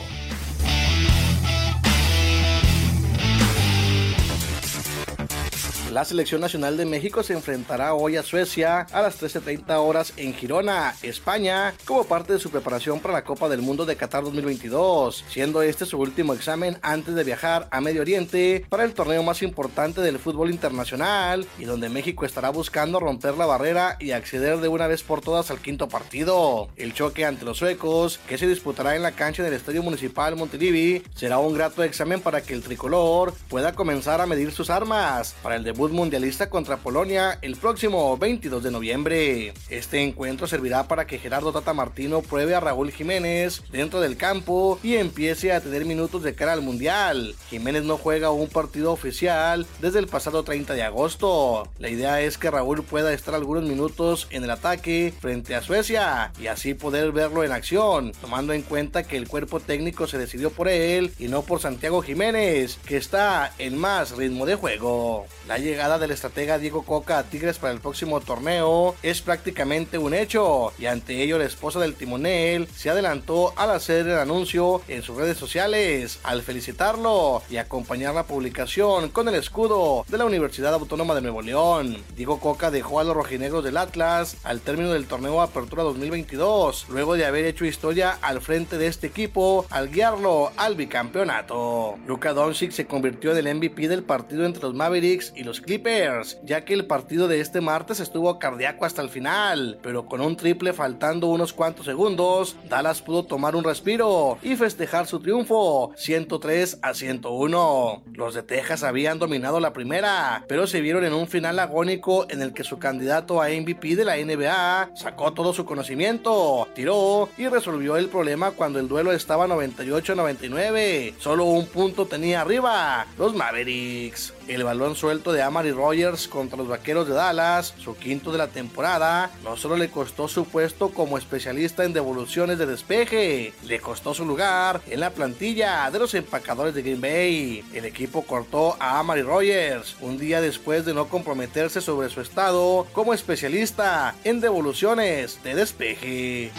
La selección nacional de México se enfrentará hoy a Suecia a las 13.30 horas en Girona, España, como parte de su preparación para la Copa del Mundo de Qatar 2022, siendo este su último examen antes de viajar a Medio Oriente para el torneo más importante del fútbol internacional y donde México estará buscando romper la barrera y acceder de una vez por todas al quinto partido. El choque ante los suecos, que se disputará en la cancha del Estadio Municipal Montilivi, será un grato examen para que el tricolor pueda comenzar a medir sus armas para el debut mundialista contra Polonia el próximo 22 de noviembre. Este encuentro servirá para que Gerardo Tata Martino pruebe a Raúl Jiménez dentro del campo y empiece a tener minutos de cara al mundial. Jiménez no juega un partido oficial desde el pasado 30 de agosto. La idea es que Raúl pueda estar algunos minutos en el ataque frente a Suecia y así poder verlo en acción, tomando en cuenta que el cuerpo técnico se decidió por él y no por Santiago Jiménez, que está en más ritmo de juego. La llegada del estratega Diego Coca a Tigres para el próximo torneo es prácticamente un hecho y ante ello la esposa del timonel se adelantó al hacer el anuncio en sus redes sociales al felicitarlo y acompañar la publicación con el escudo de la Universidad Autónoma de Nuevo León. Diego Coca dejó a los rojinegros del Atlas al término del torneo Apertura 2022, luego de haber hecho historia al frente de este equipo al guiarlo al bicampeonato. Luka Doncic se convirtió en el MVP del partido entre los Mavericks y los Clippers, ya que el partido de este martes estuvo cardíaco hasta el final, pero con un triple faltando unos cuantos segundos, Dallas pudo tomar un respiro y festejar su triunfo 103 a 101. Los de Texas habían dominado la primera, pero se vieron en un final agónico en el que su candidato a MVP de la NBA sacó todo su conocimiento, tiró y resolvió el problema cuando el duelo estaba 98-99. Solo un punto tenía arriba los Mavericks. El balón suelto de Amari Rogers contra los Vaqueros de Dallas, su quinto de la temporada, no solo le costó su puesto como especialista en devoluciones de despeje, le costó su lugar en la plantilla de los empacadores de Green Bay. El equipo cortó a Amari Rogers un día después de no comprometerse sobre su estado como especialista en devoluciones de despeje.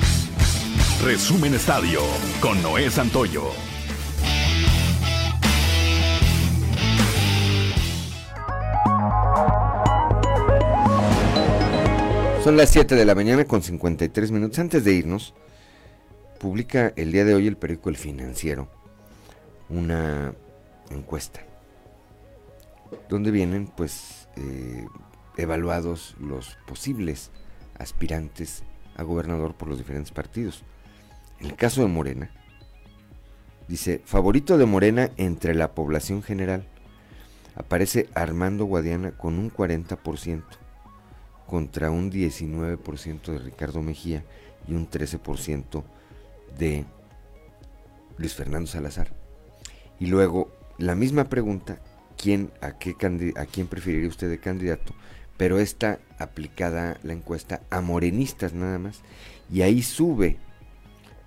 Resumen Estadio con Noé Santoyo. Son las 7 de la mañana con 53 minutos. Antes de irnos, publica el día de hoy el periódico El Financiero una encuesta donde vienen pues eh, evaluados los posibles aspirantes a gobernador por los diferentes partidos. En el caso de Morena, dice, favorito de Morena entre la población general, aparece Armando Guadiana con un 40% contra un 19% de Ricardo Mejía y un 13% de Luis Fernando Salazar. Y luego, la misma pregunta, ¿quién, a, qué ¿a quién preferiría usted de candidato? Pero esta aplicada la encuesta a morenistas nada más. Y ahí sube,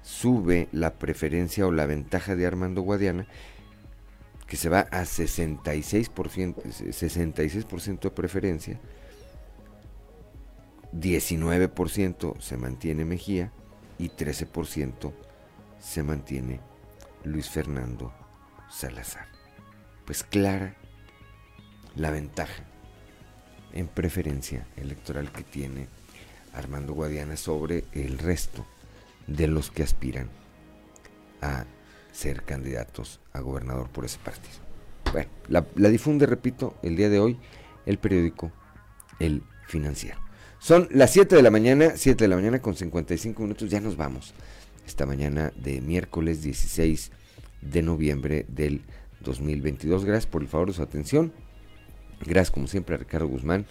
sube la preferencia o la ventaja de Armando Guadiana, que se va a 66%, 66% de preferencia 19% se mantiene Mejía y 13% se mantiene Luis Fernando Salazar. Pues clara la ventaja en preferencia electoral que tiene Armando Guadiana sobre el resto de los que aspiran a ser candidatos a gobernador por ese partido. Bueno, la, difunde, repito, el día de hoy el periódico El Financiero. Son las 7 de la mañana, 7 de la mañana con 55 minutos, ya nos vamos. Esta mañana de miércoles 16 de noviembre del 2022. Gracias por el favor de su atención. Gracias como siempre a Ricardo Guzmán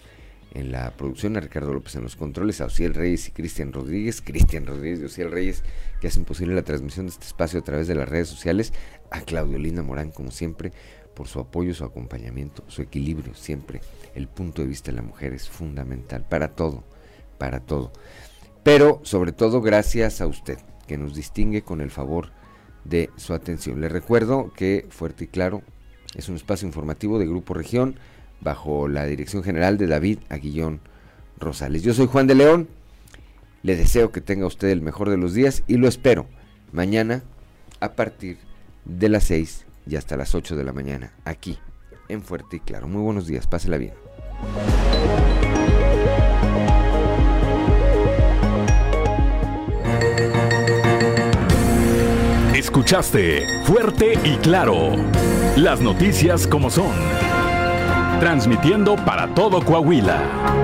en la producción, a Ricardo López en los controles, a Ociel Reyes y Cristian Rodríguez, Cristian Rodríguez y Ociel Reyes, que hacen posible la transmisión de este espacio a través de las redes sociales, a Claudio Linda Morán, como siempre, por su apoyo, su acompañamiento, su equilibrio, siempre el punto de vista de la mujer es fundamental para todo, para todo. Pero sobre todo gracias a usted, que nos distingue con el favor de su atención. Le recuerdo que Fuerte y Claro es un espacio informativo de Grupo Región bajo la dirección general de David Aguillón Rosales. Yo soy Juan de León, le deseo que tenga usted el mejor de los días y lo espero mañana a partir de las 6 y hasta las 8 de la mañana aquí en Fuerte y Claro. Muy buenos días, pásela bien. Escuchaste fuerte y claro las noticias como son, transmitiendo para todo Coahuila.